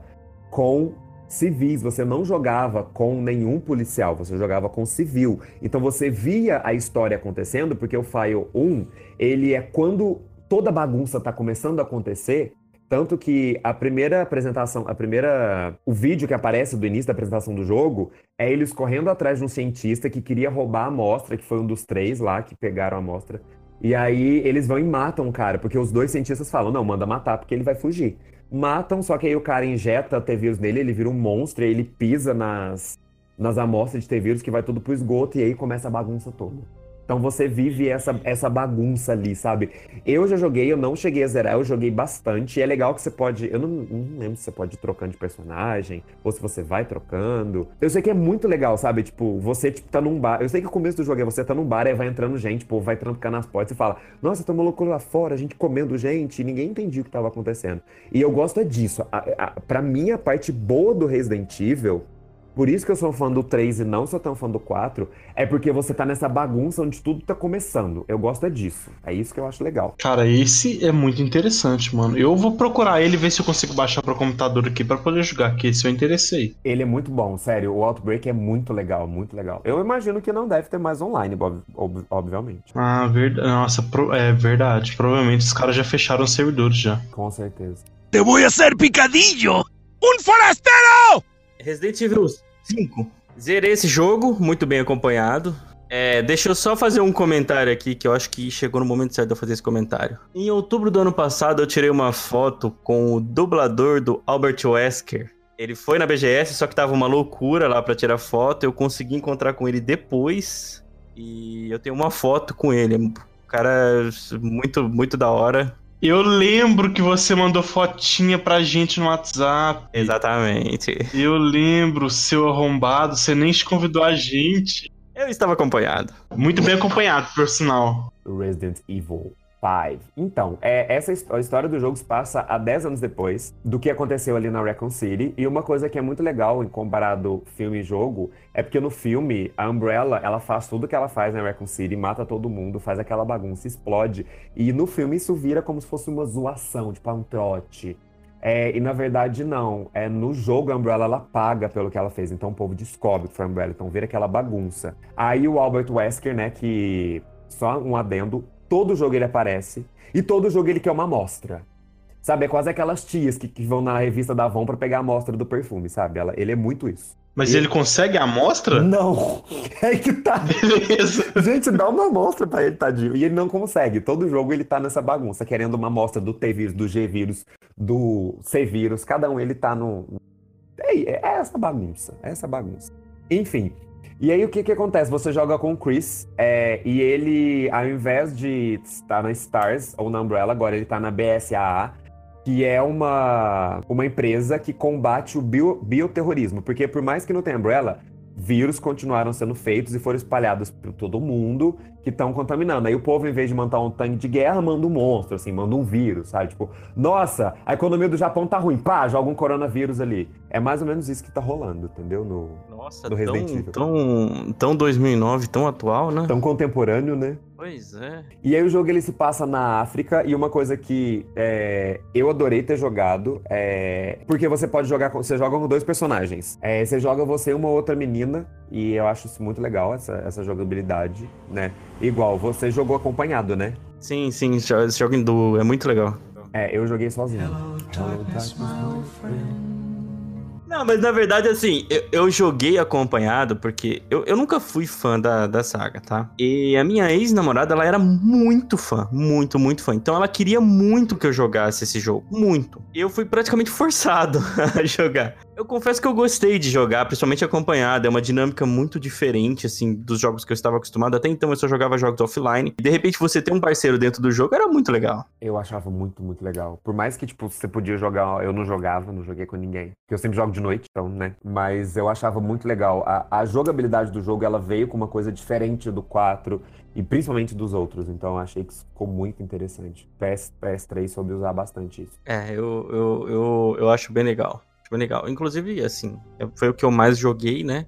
com civis, você não jogava com nenhum policial, você jogava com civil. Então você via a história acontecendo, porque o File 1, ele é quando toda bagunça tá começando a acontecer, tanto que a primeira apresentação, a primeira. O vídeo que aparece do início da apresentação do jogo é eles correndo atrás de um cientista que queria roubar a amostra, que foi um dos três lá que pegaram a amostra. E aí eles vão e matam o cara, porque os dois cientistas falam: não, manda matar, porque ele vai fugir. Matam, só que aí o cara injeta T-vírus nele, ele vira um monstro, e ele pisa nas, nas amostras de T-vírus que vai tudo pro esgoto, e aí começa a bagunça toda. Então você vive essa, essa bagunça ali, sabe? Eu já joguei, eu não cheguei a zerar, eu joguei bastante. E é legal que você pode. Eu não, não lembro se você pode ir trocando de personagem, ou se você vai trocando. Eu sei que é muito legal, sabe? Tipo, você tipo, tá num bar. Eu sei que o começo do jogo é você tá num bar e vai entrando gente, tipo, vai trancando nas portas e fala: Nossa, tem uma loucura lá fora, a gente comendo gente, ninguém entendia o que tava acontecendo. E eu gosto é disso. A, a, pra mim, a parte boa do Resident Evil. Por isso que eu sou fã do 3 e não sou tão fã do 4, é porque você tá nessa bagunça onde tudo tá começando. Eu gosto é disso. É isso que eu acho legal. Cara, esse é muito interessante, mano. Eu vou procurar ele ver se eu consigo baixar pro computador aqui pra poder jogar, que esse eu interessei. Ele é muito bom, sério. O Outbreak é muito legal, muito legal. Eu imagino que não deve ter mais online, ob- ob- obviamente. Ah, verdade. Nossa, pro- é verdade. Provavelmente os caras já fecharam os servidores já. Com certeza. Te voy a hacer picadillo. ¡Un forastero! Resident Evil 5. Zerei esse jogo, muito bem acompanhado. É, deixa eu só fazer um comentário aqui, que eu acho que chegou no momento certo de eu fazer esse comentário. Em outubro do ano passado, eu tirei uma foto com o dublador do Albert Wesker. Ele foi na BGS, só que tava uma loucura lá pra tirar foto. Eu consegui encontrar com ele depois. E eu tenho uma foto com ele. Um cara muito, muito da hora. Eu lembro que você mandou fotinha pra gente no WhatsApp. Exatamente. Eu lembro, seu arrombado, você nem te convidou a gente. Eu estava acompanhado. Muito bem acompanhado, por sinal. Resident Evil 5. Então, é, essa a história do jogo se passa há 10 anos depois do que aconteceu ali na Raccoon City. E uma coisa que é muito legal em comparado filme e jogo é porque no filme a Umbrella ela faz tudo que ela faz na Raccoon City, mata todo mundo, faz aquela bagunça, explode. E no filme isso vira como se fosse uma zoação, tipo um trote. É, e na verdade não. É no jogo a Umbrella ela paga pelo que ela fez. Então o povo descobre que foi a Umbrella. Então vira aquela bagunça. Aí o Albert Wesker, né, que só um adendo, todo jogo ele aparece e todo jogo ele quer uma amostra. Sabe, é quase aquelas tias que, que vão na revista da Avon pra pegar a amostra do perfume, sabe? Ela, ele é muito isso. Mas E- ele consegue a amostra? Não! É que tá. Beleza. Gente, dá uma amostra pra ele, tadinho. E ele não consegue. Todo jogo ele tá nessa bagunça, querendo uma amostra do T-vírus, do G-vírus, do C-vírus. Cada um ele tá no. É, é essa bagunça. É essa bagunça. Enfim. E aí o que que acontece? Você joga com o Chris é, e ele, ao invés de estar na Stars ou na Umbrella, agora ele tá na BSAA, que é uma, uma empresa que combate o bio- bioterrorismo. Porque por mais que não tenha Umbrella, vírus continuaram sendo feitos e foram espalhados por todo mundo que estão contaminando. Aí o povo, em vez de mandar um tanque de guerra, manda um monstro, assim, manda um vírus, sabe? Tipo, nossa, a economia do Japão tá ruim, pá, joga um coronavírus ali. É mais ou menos isso que tá rolando, entendeu? No, Nossa, Do Resident tão, Evil. tão, tão 2009, tão atual, né? tão contemporâneo, né? Pois é. E aí o jogo ele se passa na África e uma coisa que é, eu adorei ter jogado é porque você pode jogar com, você joga com dois personagens. É, você joga você e uma outra menina e eu acho isso muito legal essa, essa jogabilidade, né? Igual você jogou acompanhado, né? Sim, sim, esse jo- esse jogo em duo é muito legal. É, eu joguei sozinho. Hello, darkness, my friend. Não, mas na verdade, assim, eu, eu joguei acompanhado porque eu, eu nunca fui fã da, da saga, tá? E a minha ex-namorada, ela era muito fã, muito, muito fã. Então ela queria muito que eu jogasse esse jogo, muito. Eu fui praticamente forçado a jogar. Eu confesso que eu gostei de jogar, principalmente acompanhado. É uma dinâmica muito diferente, assim, dos jogos que eu estava acostumado. Até então eu só jogava jogos offline. E de repente você ter um parceiro dentro do jogo era muito legal. Eu achava muito, muito legal. Por mais que, tipo, você podia jogar, eu não jogava, não joguei com ninguém. Porque eu sempre jogo de noite, então, né? Mas eu achava muito legal. A, a jogabilidade do jogo, ela veio com uma coisa diferente do 4 e principalmente dos outros. Então eu achei que isso ficou muito interessante. PS, PS3 soube usar bastante isso. É, eu, eu, eu, eu acho bem legal. Bem legal. Inclusive, assim, foi o que eu mais joguei, né?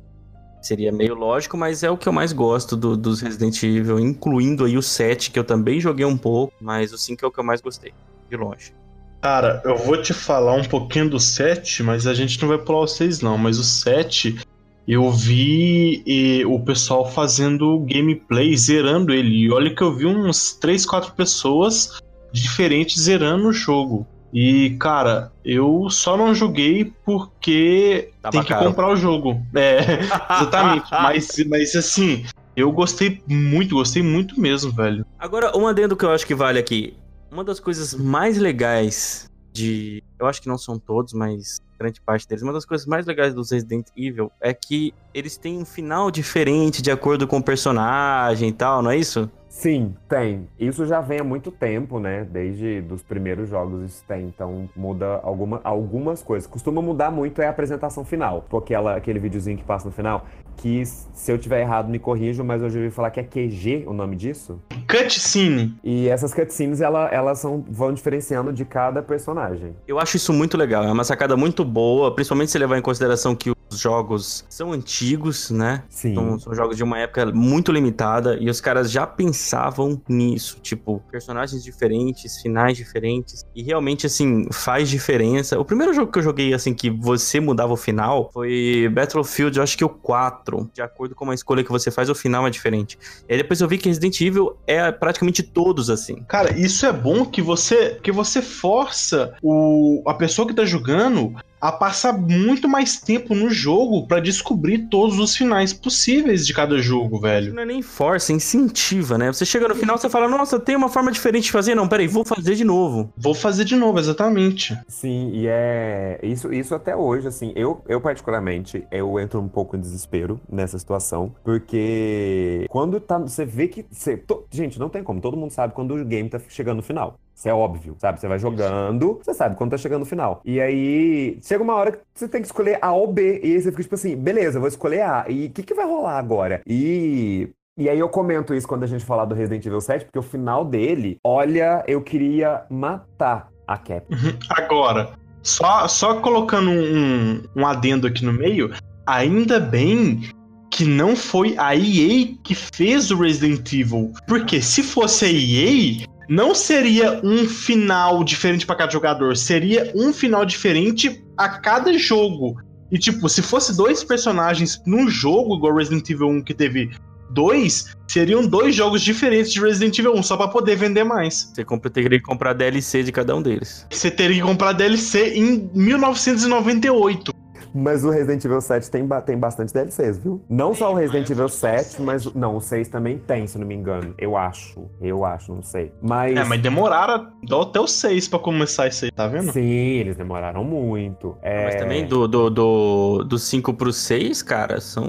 Seria meio lógico, mas é o que eu mais gosto do- dos Resident Evil, incluindo aí o 7, que eu também joguei um pouco, mas o 5 é o que eu mais gostei, de longe. Cara, eu vou te falar um pouquinho do 7, mas a gente não vai pular o 6 não. Mas o 7, eu vi e, o pessoal fazendo gameplay, zerando ele. E olha que eu vi uns 3, 4 pessoas diferentes zerando o jogo. E, cara, eu só não joguei porque Tava tem que caro. comprar o jogo. É, exatamente. mas, mas assim, eu gostei muito, gostei muito mesmo, velho. Agora, um adendo que eu acho que vale aqui. Uma das coisas mais legais de. Eu acho que não são todos, mas grande parte deles. Uma das coisas mais legais dos Resident Evil é que eles têm um final diferente de acordo com o personagem e tal, não é isso? Sim, tem. Isso já vem há muito tempo, né? Desde dos primeiros jogos isso tem. Então muda alguma, algumas coisas. Costuma mudar muito é a apresentação final. Porque ela, aquele videozinho que passa no final, que se eu tiver errado me corrijo, mas eu já ouvi falar que é QG o nome disso. Cutscene. E essas cutscenes, ela, elas são, vão diferenciando de cada personagem. Eu acho isso muito legal, é uma sacada muito boa, principalmente se levar em consideração que os jogos são antigos, né? Sim. São, são jogos de uma época muito limitada e os caras já pensavam nisso, tipo, personagens diferentes, finais diferentes. E realmente, assim, faz diferença. O primeiro jogo que eu joguei, assim, que você mudava o final foi Battlefield, eu acho que o 4. De acordo com a escolha que você faz, o final é diferente. E aí depois eu vi que Resident Evil é praticamente todos assim. Cara, isso é bom que você que você força o, a pessoa que tá jogando a passar muito mais tempo no jogo pra descobrir todos os finais possíveis de cada jogo, velho. Não é nem força, é incentiva, né? Você chega no final, você fala, nossa, tem uma forma diferente de fazer. Não, peraí, vou fazer de novo. Vou fazer de novo, exatamente. Sim, e é isso, isso até hoje, assim, eu, eu particularmente, eu entro um pouco em desespero nessa situação, porque quando tá, você vê que, você, to- gente, não tem como, todo mundo sabe quando o game tá chegando no final. Isso é óbvio, sabe? Você vai jogando, você sabe quando tá chegando no final. E aí, chega uma hora que você tem que escolher A ou B, e aí você fica tipo assim, beleza, vou escolher A, e o que que vai rolar agora? E e aí eu comento isso quando a gente falar do Resident Evil 7, porque o final dele, olha, eu queria matar a Cap. Agora, só, só colocando um, um adendo aqui no meio, ainda bem que não foi a EA que fez o Resident Evil. Porque se fosse a EA, não seria um final diferente para cada jogador, seria um final diferente a cada jogo. E tipo, se fosse dois personagens num jogo, igual Resident Evil 1 que teve dois, seriam dois jogos diferentes de Resident Evil 1, só pra poder vender mais. Você teria que comprar DLC de cada um deles. Você teria que comprar DLC em 1998. Mas o Resident Evil 7 tem, tem bastante DLCs, viu? Não só o Resident Evil 7, mas. o- Não, o 6 também tem, se não me engano. Eu acho. Eu acho, não sei. Mas. É, mas demoraram até o 6 pra começar isso aí, tá vendo? Sim, eles demoraram muito. É... Mas também do, do, do, do 5 pro 6, cara, são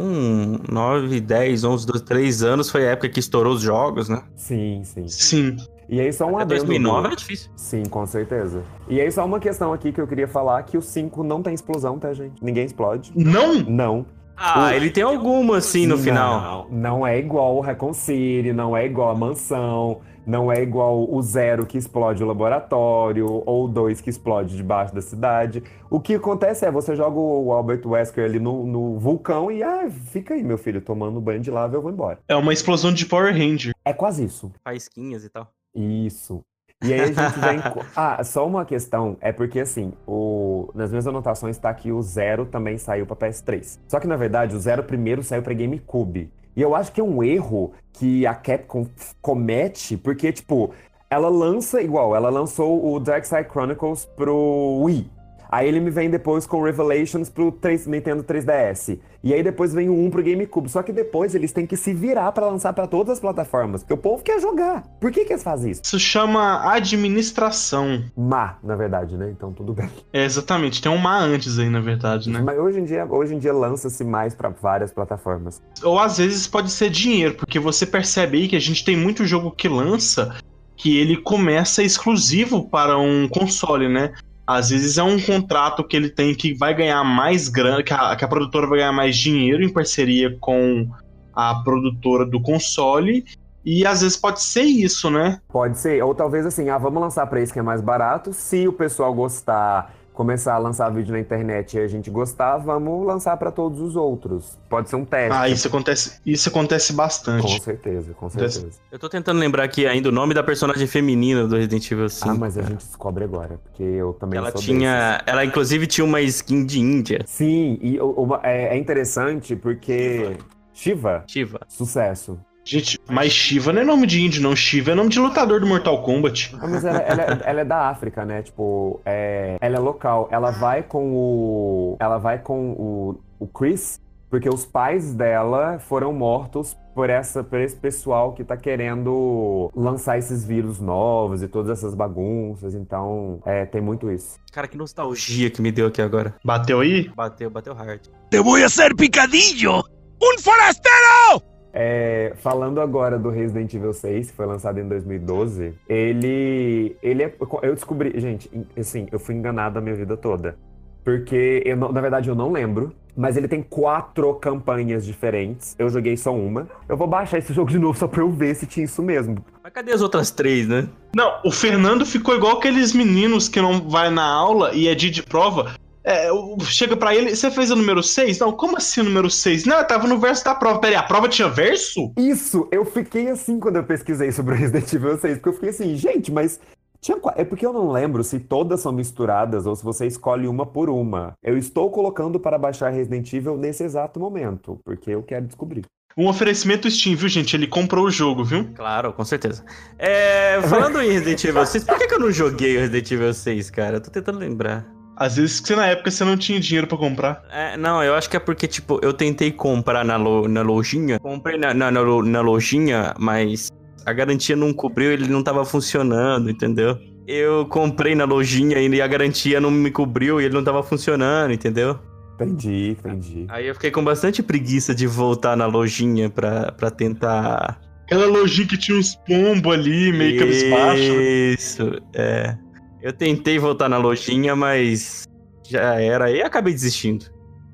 9, 10, 11, 12, 3 anos. Foi a época que estourou os jogos, né? Sim, sim. Sim. E aí só um Até adendo. 2009 do- era difícil. Sim, com certeza. E aí só uma questão aqui que eu queria falar, que o 5 não tem explosão, tá, gente? Ninguém explode. Não! Não. Ah, ele tem alguma assim no final. Não, não é igual o Recon City, não é igual a mansão, não é igual o zero que explode o laboratório, ou o dois que explode debaixo da cidade. O que acontece é, você joga o Albert Wesker ali no, no vulcão e, ah, fica aí, meu filho, tomando banho de lava, eu vou embora. É uma explosão de Power Ranger. É quase isso. Faísquinhas e tal. Isso. E aí a gente vem. Ah, só uma questão, é porque assim, o... nas minhas anotações tá que o Zero também saiu pra PS3. Só que na verdade o Zero primeiro saiu pra GameCube. E eu acho que é um erro que a Capcom comete, porque, tipo, ela lança igual, ela lançou o Dark Side Chronicles pro Wii. Aí ele me vem depois com Revelations pro 3 Nintendo 3DS. E aí depois vem o 1 pro GameCube. Só que depois eles têm que se virar pra lançar pra todas as plataformas. Porque o povo quer jogar. Por que, que eles fazem isso? Isso chama administração. Má, na verdade, né? Então tudo bem. É, exatamente. Tem um má antes aí, na verdade, né? Mas hoje em dia, hoje em dia lança-se mais pra várias plataformas. Ou às vezes pode ser dinheiro, porque você percebe aí que a gente tem muito jogo que lança que ele começa exclusivo para um console, né? Às vezes é um contrato que ele tem que vai ganhar mais grana, que a, que a produtora vai ganhar mais dinheiro em parceria com a produtora do console. E às vezes pode ser isso, né? Pode ser, ou talvez assim, ah, vamos lançar pra esse que é mais barato. Se o pessoal gostar, começar a lançar vídeo na internet e a gente gostar, vamos lançar pra todos os outros. Pode ser um teste. Ah, isso acontece, isso acontece Com bastante. certeza, com certeza. Eu tô tentando lembrar aqui ainda o nome da personagem feminina do Resident Evil 5. Ah, mas a gente descobre agora, porque eu também Ela sou tinha. Ela inclusive tinha uma skin de Índia. desses. Sim, e uma- é, é interessante porque Shiva, Shiva. sucesso. Gente, mas Shiva não é nome de índio, não. Shiva é nome de lutador do Mortal Kombat. Ah, mas ela, ela é- ela é da África, né? Tipo, é, ela é local. Ela vai com o. Ela vai com o, o Chris, porque os pais dela foram mortos por, essa, por esse pessoal que tá querendo lançar esses vírus novos e todas essas bagunças. Então, é, tem muito isso. Cara, que nostalgia que me deu aqui agora. Bateu aí? Bateu, bateu hard. Te voy a hacer picadillo. ¡Un forastero! É, falando agora do Resident Evil 6, que foi lançado em 2012, ele. ele é, eu descobri. Gente, assim, eu fui enganado a minha vida toda. Porque, eu não- na verdade, eu não lembro. Mas ele tem quatro campanhas diferentes. Eu joguei só uma. Eu vou baixar esse jogo de novo só pra eu ver se tinha isso mesmo. Mas cadê as outras três, né? Não, o Fernando ficou igual aqueles meninos que não vai na aula e é dia de prova. É, chega pra ele, você fez o número 6? Não, como assim o número 6? Não, eu tava no verso da prova. Peraí, a prova tinha verso? Isso, eu fiquei assim quando eu pesquisei sobre o Resident Evil 6, porque eu fiquei assim, gente, mas tinha é porque eu não lembro se todas são misturadas ou se você escolhe uma por uma. Eu estou colocando para baixar Resident Evil nesse exato momento, porque eu quero descobrir. Um oferecimento Steam, viu, gente? Ele comprou o jogo, viu? Claro, com certeza. É, falando em Resident Evil 6, por que, que eu não joguei o Resident Evil 6, cara? Eu tô tentando lembrar. Às vezes que você, na época você não tinha dinheiro pra comprar. É, não, eu acho que é porque, tipo, eu tentei comprar na, lo- na lojinha. Comprei na, na, na lo- na lojinha, mas a garantia não cobriu, ele não tava funcionando, entendeu? Eu comprei na lojinha e a garantia não me cobriu e ele não tava funcionando, entendeu? Entendi, entendi. Aí eu fiquei com bastante preguiça de voltar na lojinha pra, pra tentar. Aquela lojinha que tinha uns pombos ali, meio cabisbaixo. Isso, é. Eu tentei voltar na lojinha, mas já era. E acabei desistindo.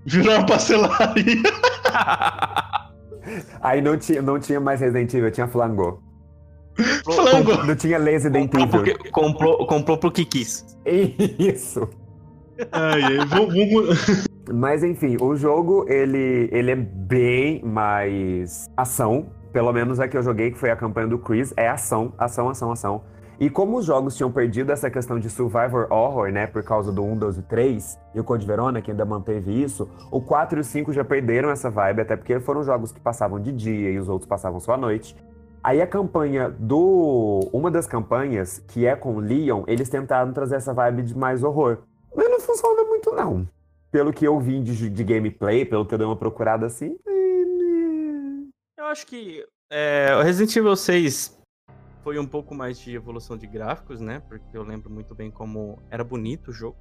Virou uma parcelaria. Aí não tinha, não tinha mais Resident Evil, tinha Flango. Flango. Não tinha Resident Comprou, Evil. porque, comprou, comprou pro que quis. Isso. Ai, ai, vou- vou- Mas enfim, o jogo ele, ele é bem mais ação. Pelo menos a que eu joguei, que foi a campanha do Chris, é ação, ação, ação, ação. E como os jogos tinham perdido essa questão de survivor horror, né, por causa do 1, 2 e 3, e o Code Verona, que ainda manteve isso, o 4 e o 5 já perderam essa vibe, até porque foram jogos que passavam de dia e os outros passavam só à noite. Aí a campanha do. Uma das campanhas, que é com o Leon, eles tentaram trazer essa vibe de mais horror. Mas não funciona muito, não. Pelo que eu vi de, de gameplay, pelo que eu dei uma procurada assim. Eu acho que é, o Resident Evil 6 foi um pouco mais de evolução de gráficos, né? Porque eu lembro muito bem como era bonito o jogo.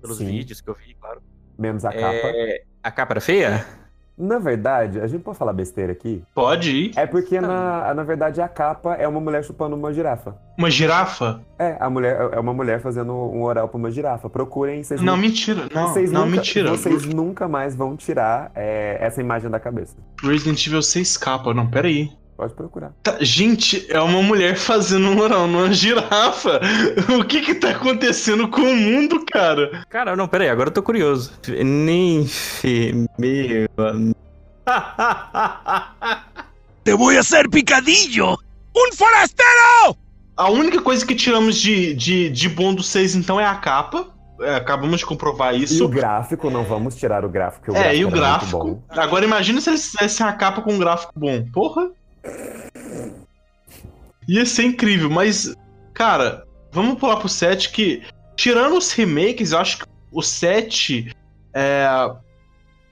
Pelos Sim. vídeos que eu vi, claro. Menos a capa. É, a capa era feia? Na verdade, a gente pode falar besteira aqui? Pode ir. É porque, na, na verdade, a capa é uma mulher chupando uma girafa. Uma girafa? É, a mulher, é uma mulher fazendo um oral pra uma girafa. Procurem, vocês Não, nu- mentira. Não, vocês não nunca, mentira. Vocês nunca mais vão tirar é, essa imagem da cabeça. Resident Evil 6 capa. Não, peraí. Pode procurar. Tá, gente, é uma mulher fazendo um oral numa girafa. O que que tá acontecendo com o mundo, cara? Cara, não, pera aí, agora eu tô curioso. Ninfe, meu... Te voy a hacer picadillo. ¡Un forastero! A única coisa que tiramos de, de, de bom do 6, então, é a capa. É, acabamos de comprovar E isso. o gráfico, não vamos tirar o gráfico. o É, e o gráfico. bom. Agora imagina se eles fizessem a capa com um gráfico bom. Porra! Ia ser incrível, mas, cara, vamos pular pro 7 que, tirando os remakes, eu acho que o 7 é,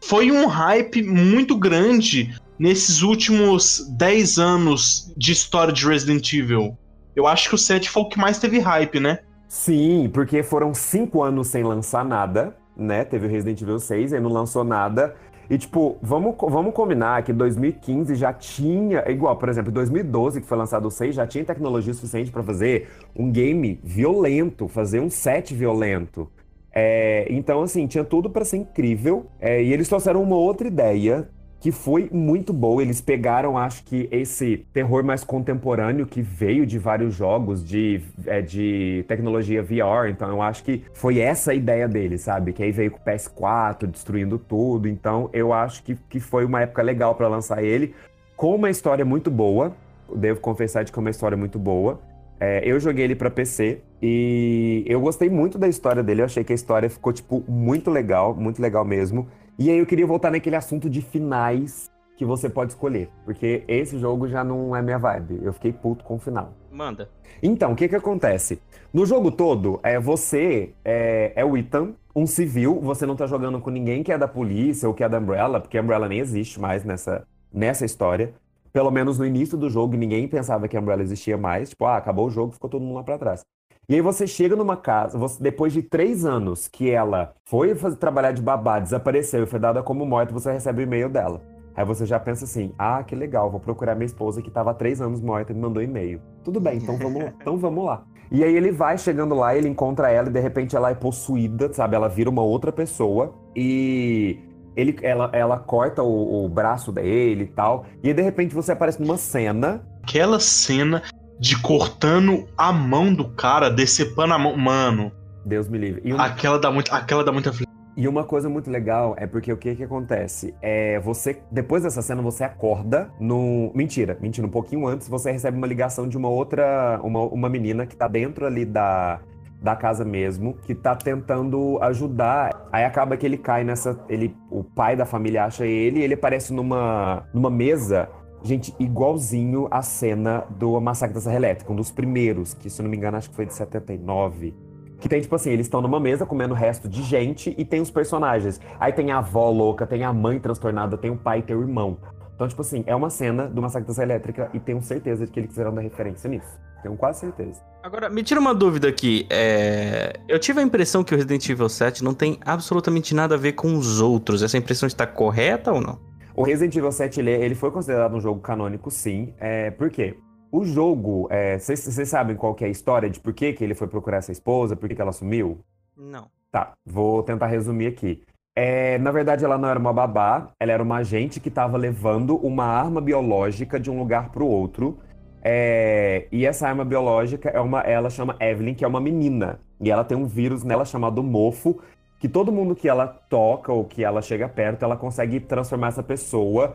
foi um hype muito grande nesses últimos 10 anos de história de Resident Evil. Eu acho que o 7 foi o que mais teve hype, né? Sim, porque foram cinco anos sem lançar nada, né? Teve o Resident Evil 6, aí não lançou nada. E, tipo, vamos, vamos combinar que 2015 já tinha. é Igual, por exemplo, em 2012, que foi lançado o 6, já tinha tecnologia suficiente pra fazer um game violento, fazer um set violento. É, então, assim, tinha tudo pra ser incrível. É, e eles trouxeram uma outra ideia que foi muito boa. Eles pegaram, acho que, esse terror mais contemporâneo que veio de vários jogos de, é, de tecnologia VR. Então, eu acho que foi essa a ideia deles, sabe? Que aí veio com o PS4, destruindo tudo. Então, eu acho que, que foi uma época legal pra lançar ele, com uma história muito boa. Devo confessar de que é uma história muito boa. É, eu joguei ele pra PC e eu gostei muito da história dele. Eu achei que a história ficou, tipo, muito legal, muito legal mesmo. E aí eu queria voltar naquele assunto de finais que você pode escolher. Porque esse jogo já não é minha vibe. Eu fiquei puto com o final. Manda. Então, o que que acontece? No jogo todo, é, você é, é o Ethan, um civil, você não tá jogando com ninguém que é da polícia ou que é da Umbrella, porque a Umbrella nem existe mais nessa, nessa história. Pelo menos no início do jogo, ninguém pensava que a Umbrella existia mais. Tipo, ah, acabou o jogo, ficou todo mundo lá pra trás. E aí você chega numa casa, você- depois de três anos que ela foi fazer, trabalhar de babá, desapareceu e foi dada como morta, você recebe o e-mail dela. Aí você já pensa assim, ah, que legal, vou procurar minha esposa que estava há três anos morta e me mandou e-mail. Tudo bem, então vamos, então vamos lá. E aí ele vai chegando lá, ele encontra ela e de repente ela é possuída, sabe? Ela vira uma outra pessoa e ele, ela, ela corta o, o braço dele e tal. E aí de repente você aparece numa cena Aquela cena de cortando a mão do cara, decepando a mão. Mano, Deus me livre. Uma, aquela dá muito, aquela dá muita e uma coisa muito legal é porque o que que acontece? É você, depois dessa cena, você acorda no. Mentira, mentira, um pouquinho antes, você recebe uma ligação de uma outra. Uma, uma menina que tá dentro ali da. Da casa mesmo, que tá tentando ajudar. Aí acaba que ele cai nessa. Ele, o pai da família acha ele e ele aparece numa, numa mesa Gente, igualzinho a cena do Massacre da Serra Elétrica, um dos primeiros, que se não me engano acho que foi de 79. Que tem, tipo assim, eles estão numa mesa comendo resto de gente e tem os personagens. Aí tem a avó louca, tem a mãe transtornada, tem o pai e tem o irmão. Então, tipo assim, é uma cena do Massacre da Serra Elétrica e tenho certeza de que eles quiseram dar referência nisso. Tenho quase certeza. Agora, me tira uma dúvida aqui. É, Eu tive a impressão que o Resident Evil 7 não tem absolutamente nada a ver com os outros. Essa impressão está correta ou não? O Resident Evil 7, ele, ele foi considerado um jogo canônico, sim. É, por quê? O jogo, vocês sabem qual que é a história de por que, que ele foi procurar essa esposa, por que, que ela sumiu? Não. Tá, vou tentar resumir aqui. É, na verdade, ela não era uma babá, ela era uma agente que estava levando uma arma biológica de um lugar para o outro. É, e essa arma biológica é uma, ela chama Evelyn, que é uma menina. E ela tem um vírus nela chamado mofo, que todo mundo que ela toca ou que ela chega perto, ela consegue transformar essa pessoa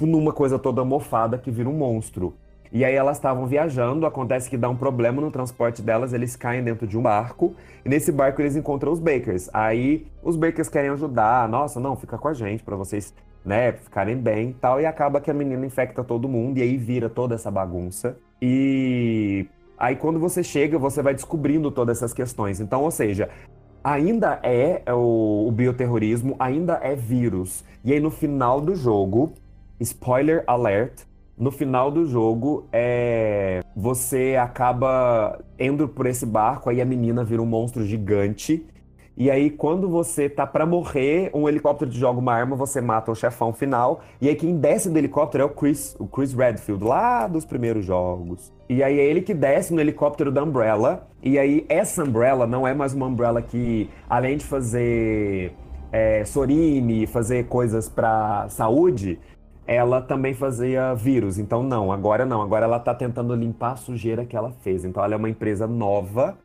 tipo, numa coisa toda mofada que vira um monstro. E aí elas estavam viajando, acontece que dá um problema no transporte delas, eles caem dentro de um barco, e nesse barco eles encontram os Bakers. Aí os Bakers querem ajudar, nossa, não, fica com a gente pra vocês, né, ficarem bem tal, e acaba que a menina infecta todo mundo, e aí vira toda essa bagunça. E aí quando você chega, você vai descobrindo todas essas questões. Então, ou seja, ainda é o, o bioterrorismo, ainda é vírus. E aí no final do jogo, spoiler alert, no final do jogo, é, você acaba indo por esse barco, aí a menina vira um monstro gigante. E aí, quando você tá pra morrer, um helicóptero te joga uma arma, você mata o chefão final. E aí, quem desce do helicóptero é o Chris, o Chris Redfield, lá dos primeiros jogos. E aí, é ele que desce no helicóptero da Umbrella. E aí, essa Umbrella não é mais uma Umbrella que, além de fazer é, Sorime, fazer coisas pra saúde, ela também fazia vírus. Então, não, agora não. Agora ela tá tentando limpar a sujeira que ela fez. Então, ela é uma empresa nova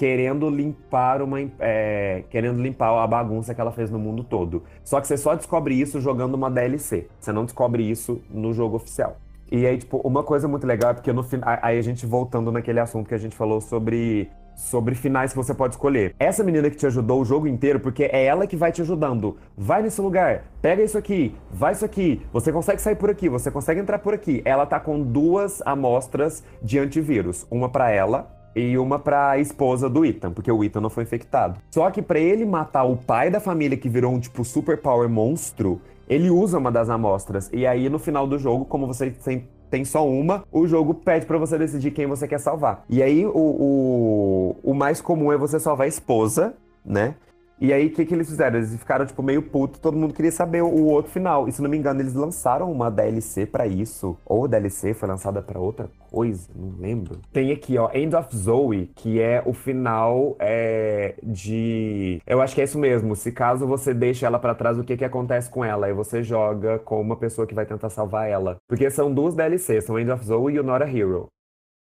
querendo limpar uma é, querendo limpar a bagunça que ela fez no mundo todo. Só que você só descobre isso jogando uma DLC. Você não descobre isso no jogo oficial. E aí, tipo, uma coisa muito legal é porque no final. Aí a gente voltando naquele assunto que a gente falou sobre. Sobre finais que você pode escolher. Essa menina que te ajudou o jogo inteiro, porque é ela que vai te ajudando. Vai nesse lugar, pega isso aqui, vai isso aqui. Você consegue sair por aqui, você consegue entrar por aqui. Ela tá com duas amostras de antivírus. Uma para ela, e uma pra esposa do Ethan, porque o Ethan não foi infectado. Só que para ele matar o pai da família que virou um tipo superpower monstro, ele usa uma das amostras. E aí no final do jogo, como você tem, tem só uma, o jogo pede para você decidir quem você quer salvar. E aí o, o, o mais comum é você salvar a esposa, né? E aí, o que, que eles fizeram? Eles ficaram, tipo, meio puto, todo mundo queria saber o, outro final. E se não me engano, eles lançaram uma DLC para isso. Ou a DLC foi lançada para outra coisa, não lembro. Tem aqui, ó, End of Zoe, que é o final é, de. Eu acho que é isso mesmo. Se caso você deixa ela para trás, o que, que acontece com ela? Aí você joga com uma pessoa que vai tentar salvar ela. Porque são duas DLCs, são End of Zoe e o Not a Hero.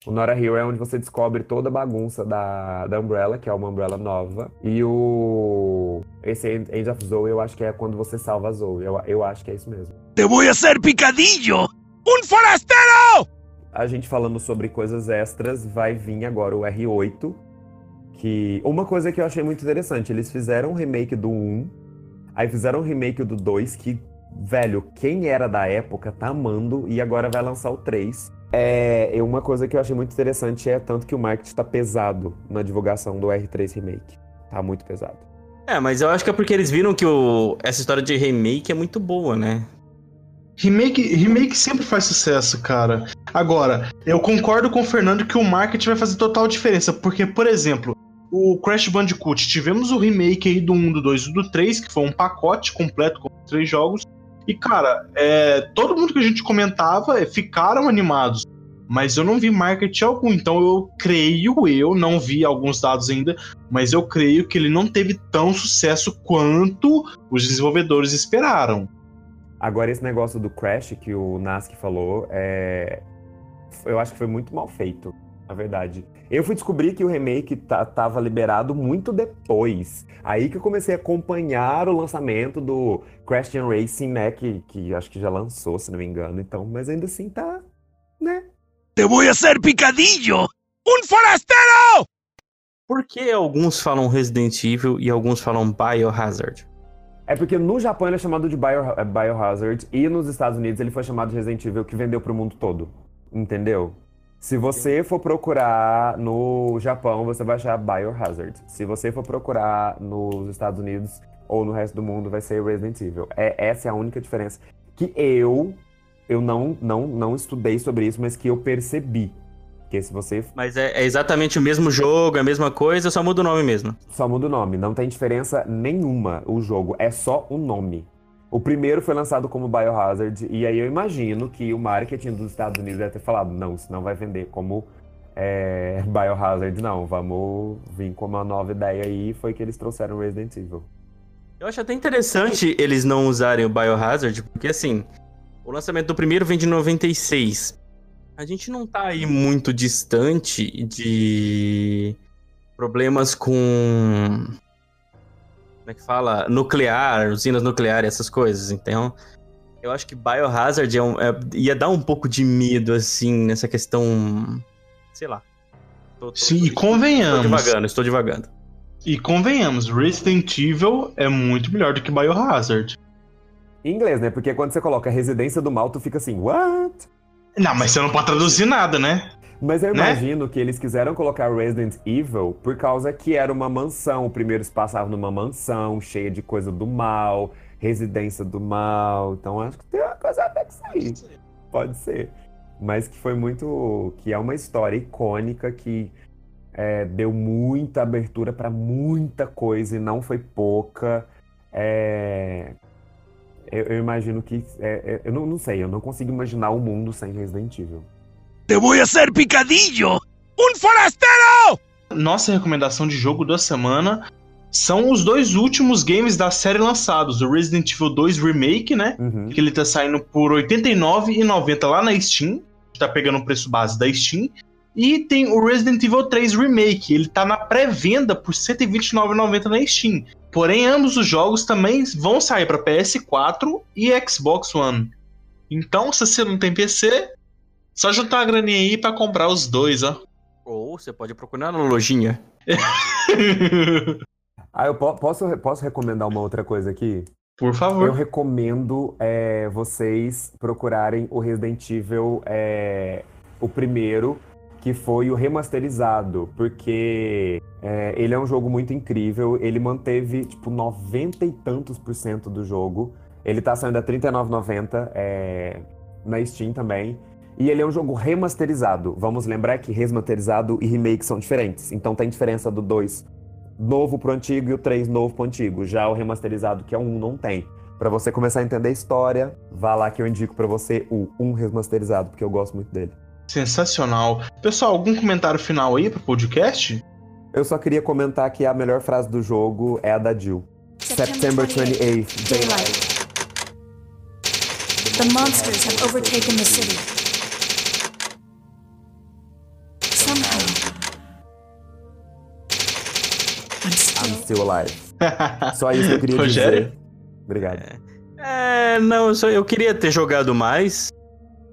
O Nora Hill é onde você descobre toda a bagunça da, da Umbrella, que é uma Umbrella nova. E o. Esse End of Zoe eu acho que é quando você salva a Zoe. Eu, eu acho que é isso mesmo. Te voy a hacer picadillo! Um forastero! A gente falando sobre coisas extras, vai vir agora o R8. Que. Uma coisa que eu achei muito interessante, eles fizeram um remake do 1, aí fizeram um remake do 2, que, velho, quem era da época tá amando, e agora vai lançar o 3. É, uma coisa que eu achei muito interessante é tanto que o marketing está pesado na divulgação do R3 Remake. Tá muito pesado. É, mas eu acho que é porque eles viram que o, essa história de remake é muito boa, né? Remake, remake sempre faz sucesso, cara. Agora, eu concordo com o Fernando que o marketing vai fazer total diferença, porque, por exemplo, o Crash Bandicoot, tivemos o remake aí do 1, do 2 e do 3, que foi um pacote completo com três jogos, e, cara, é, todo mundo que a gente comentava é, ficaram animados. Mas eu não vi marketing algum, então eu creio, eu não vi alguns dados ainda, mas eu creio que ele não teve tão sucesso quanto os desenvolvedores esperaram. Agora, esse negócio do Crash que o Nask falou, é... eu acho que foi muito mal feito na verdade. Eu fui descobrir que o remake tava liberado muito depois. Aí que eu comecei a acompanhar o lançamento do Crash Team Racing, né? Que, que acho que já lançou, se não me engano. Então, mas ainda assim tá, né? Te voy a hacer picadillo! Um forastero! Por que alguns falam Resident Evil e alguns falam Biohazard? É porque no Japão ele é chamado de Bio, é, Biohazard e nos Estados Unidos ele foi chamado de Resident Evil, que vendeu pro mundo todo. Entendeu? Se você for procurar no Japão, você vai achar Biohazard. Se você for procurar nos Estados Unidos ou no resto do mundo, vai ser Resident Evil. É, essa é a única diferença que eu eu não, não, não estudei sobre isso, mas que eu percebi. Que se você. Mas é, é, exatamente o mesmo jogo, é a mesma coisa, só muda o nome mesmo. Só muda o nome, não tem diferença nenhuma o jogo, é só o nome. O primeiro foi lançado como Biohazard, e aí eu imagino que o marketing dos Estados Unidos deve ter falado: não, isso não vai vender como é, Biohazard, não, vamos vir com uma nova ideia aí. Foi que eles trouxeram Resident Evil. Eu acho até interessante eles não usarem o Biohazard, porque assim, o lançamento do primeiro vem de 96. A gente não tá aí muito distante de problemas com como é que fala? Nuclear, usinas nucleares, essas coisas. Então, eu acho que Biohazard é um, é, ia dar um pouco de medo, assim, nessa questão. Sei lá. Tô, tô, Sim, tô, e convenhamos. Estou devagando, estou devagando. E convenhamos, Resident Evil é muito melhor do que Biohazard. Em inglês, né? Porque quando você coloca Residência do Mal, tu fica assim, what? Não, mas você não pode traduzir nada, né? Mas eu né? imagino que eles quiseram colocar Resident Evil por causa que era uma mansão. O primeiro se passava numa mansão cheia de coisa do mal, residência do mal. Então acho que tem uma coisa a ver com isso aí. Pode ser. Mas que foi muito. que é uma história icônica que é, deu muita abertura para muita coisa e não foi pouca. É, eu, eu, imagino que. É, é, eu não, não, sei, eu não consigo imaginar o um mundo sem Resident Evil. Te vou ser picadilho! Um forastero! Nossa recomendação de jogo da semana são os dois últimos games da série lançados, o Resident Evil 2 Remake, né? Uhum. Que ele tá saindo por R$ 89,90 lá na Steam. Tá pegando o preço base da Steam. E tem o Resident Evil 3 Remake, ele tá na pré-venda por R$ 129,90 na Steam. Porém, ambos os jogos também vão sair para PS4 e Xbox One. Então, se você não tem PC, só juntar uma graninha aí para comprar os dois, ó. Ou você pode procurar na lojinha. ah, eu posso, posso recomendar uma outra coisa aqui? Por favor. Eu recomendo é, vocês procurarem o Resident Evil, é, o primeiro, que foi o remasterizado, porque é, ele é um jogo muito incrível, ele manteve, tipo, 90 e tantos por cento do jogo. Ele tá saindo a R$39,90 é, na Steam também. E ele é um jogo remasterizado. Vamos lembrar que remasterizado e remake são diferentes. Então tem diferença do 2 novo pro antigo e o 3 novo pro antigo. Já o remasterizado, que é o 1, não tem. Para você começar a entender a história, vá lá que eu indico para você o 1 remasterizado, porque eu gosto muito dele. Sensacional. Pessoal, algum comentário final aí pro podcast? Eu só queria comentar que a melhor frase do jogo é a da Jill. September 28th, daylight. The monsters have overtaken the city. Still, alive. Só isso que eu queria Rogério? dizer. Obrigado. É, é não, eu, só, eu queria ter jogado mais.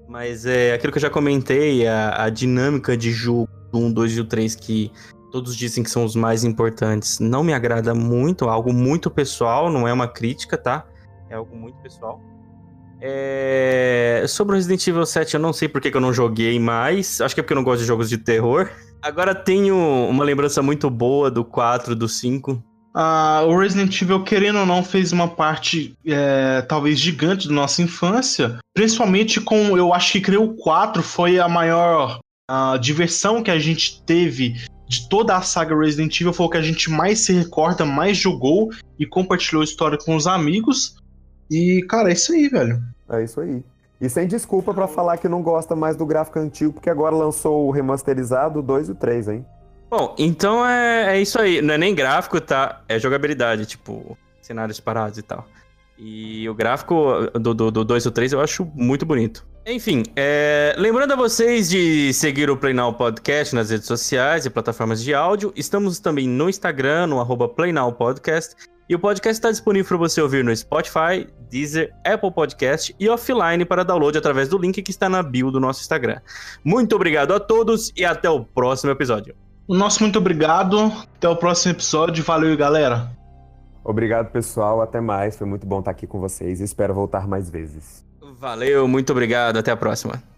Mas é aquilo que eu já comentei, a, a dinâmica de jogo do 1, 2 e o 3, que todos dizem que são os mais importantes, não me agrada muito, é algo muito pessoal, não é uma crítica, tá? É algo muito pessoal. É... Sobre o Resident Evil 7, eu não sei por que, que eu não joguei mais. Acho que é porque eu não gosto de jogos de terror. Agora tenho uma lembrança muito boa do 4, do 5. Ah, o Resident Evil, querendo ou não, fez uma parte é, talvez gigante da nossa infância. Principalmente com, eu acho que creio o 4 foi a maior a diversão que a gente teve de toda a saga Resident Evil. Foi o que a gente mais se recorda, mais jogou e compartilhou a história com os amigos. E, cara, é isso aí, velho. É isso aí. E sem desculpa para falar que não gosta mais do gráfico antigo, porque agora lançou o remasterizado 2 e o 3, hein? Bom, então é, é isso aí. Não é nem gráfico, tá? É jogabilidade, tipo, cenários parados e tal. E o gráfico do 2 do, do ou 3 eu acho muito bonito. Enfim, é... lembrando a vocês de seguir o Play Now Podcast nas redes sociais e plataformas de áudio. Estamos também no Instagram, no arroba Play Now Podcast. E o podcast está disponível para você ouvir no Spotify, Deezer, Apple Podcast e offline para download através do link que está na bio do nosso Instagram. Muito obrigado a todos e até o próximo episódio. O nosso muito obrigado. Até o próximo episódio. Valeu, galera. Obrigado, pessoal. Até mais. Foi muito bom estar aqui com vocês. Espero voltar mais vezes. Valeu, muito obrigado. Até a próxima.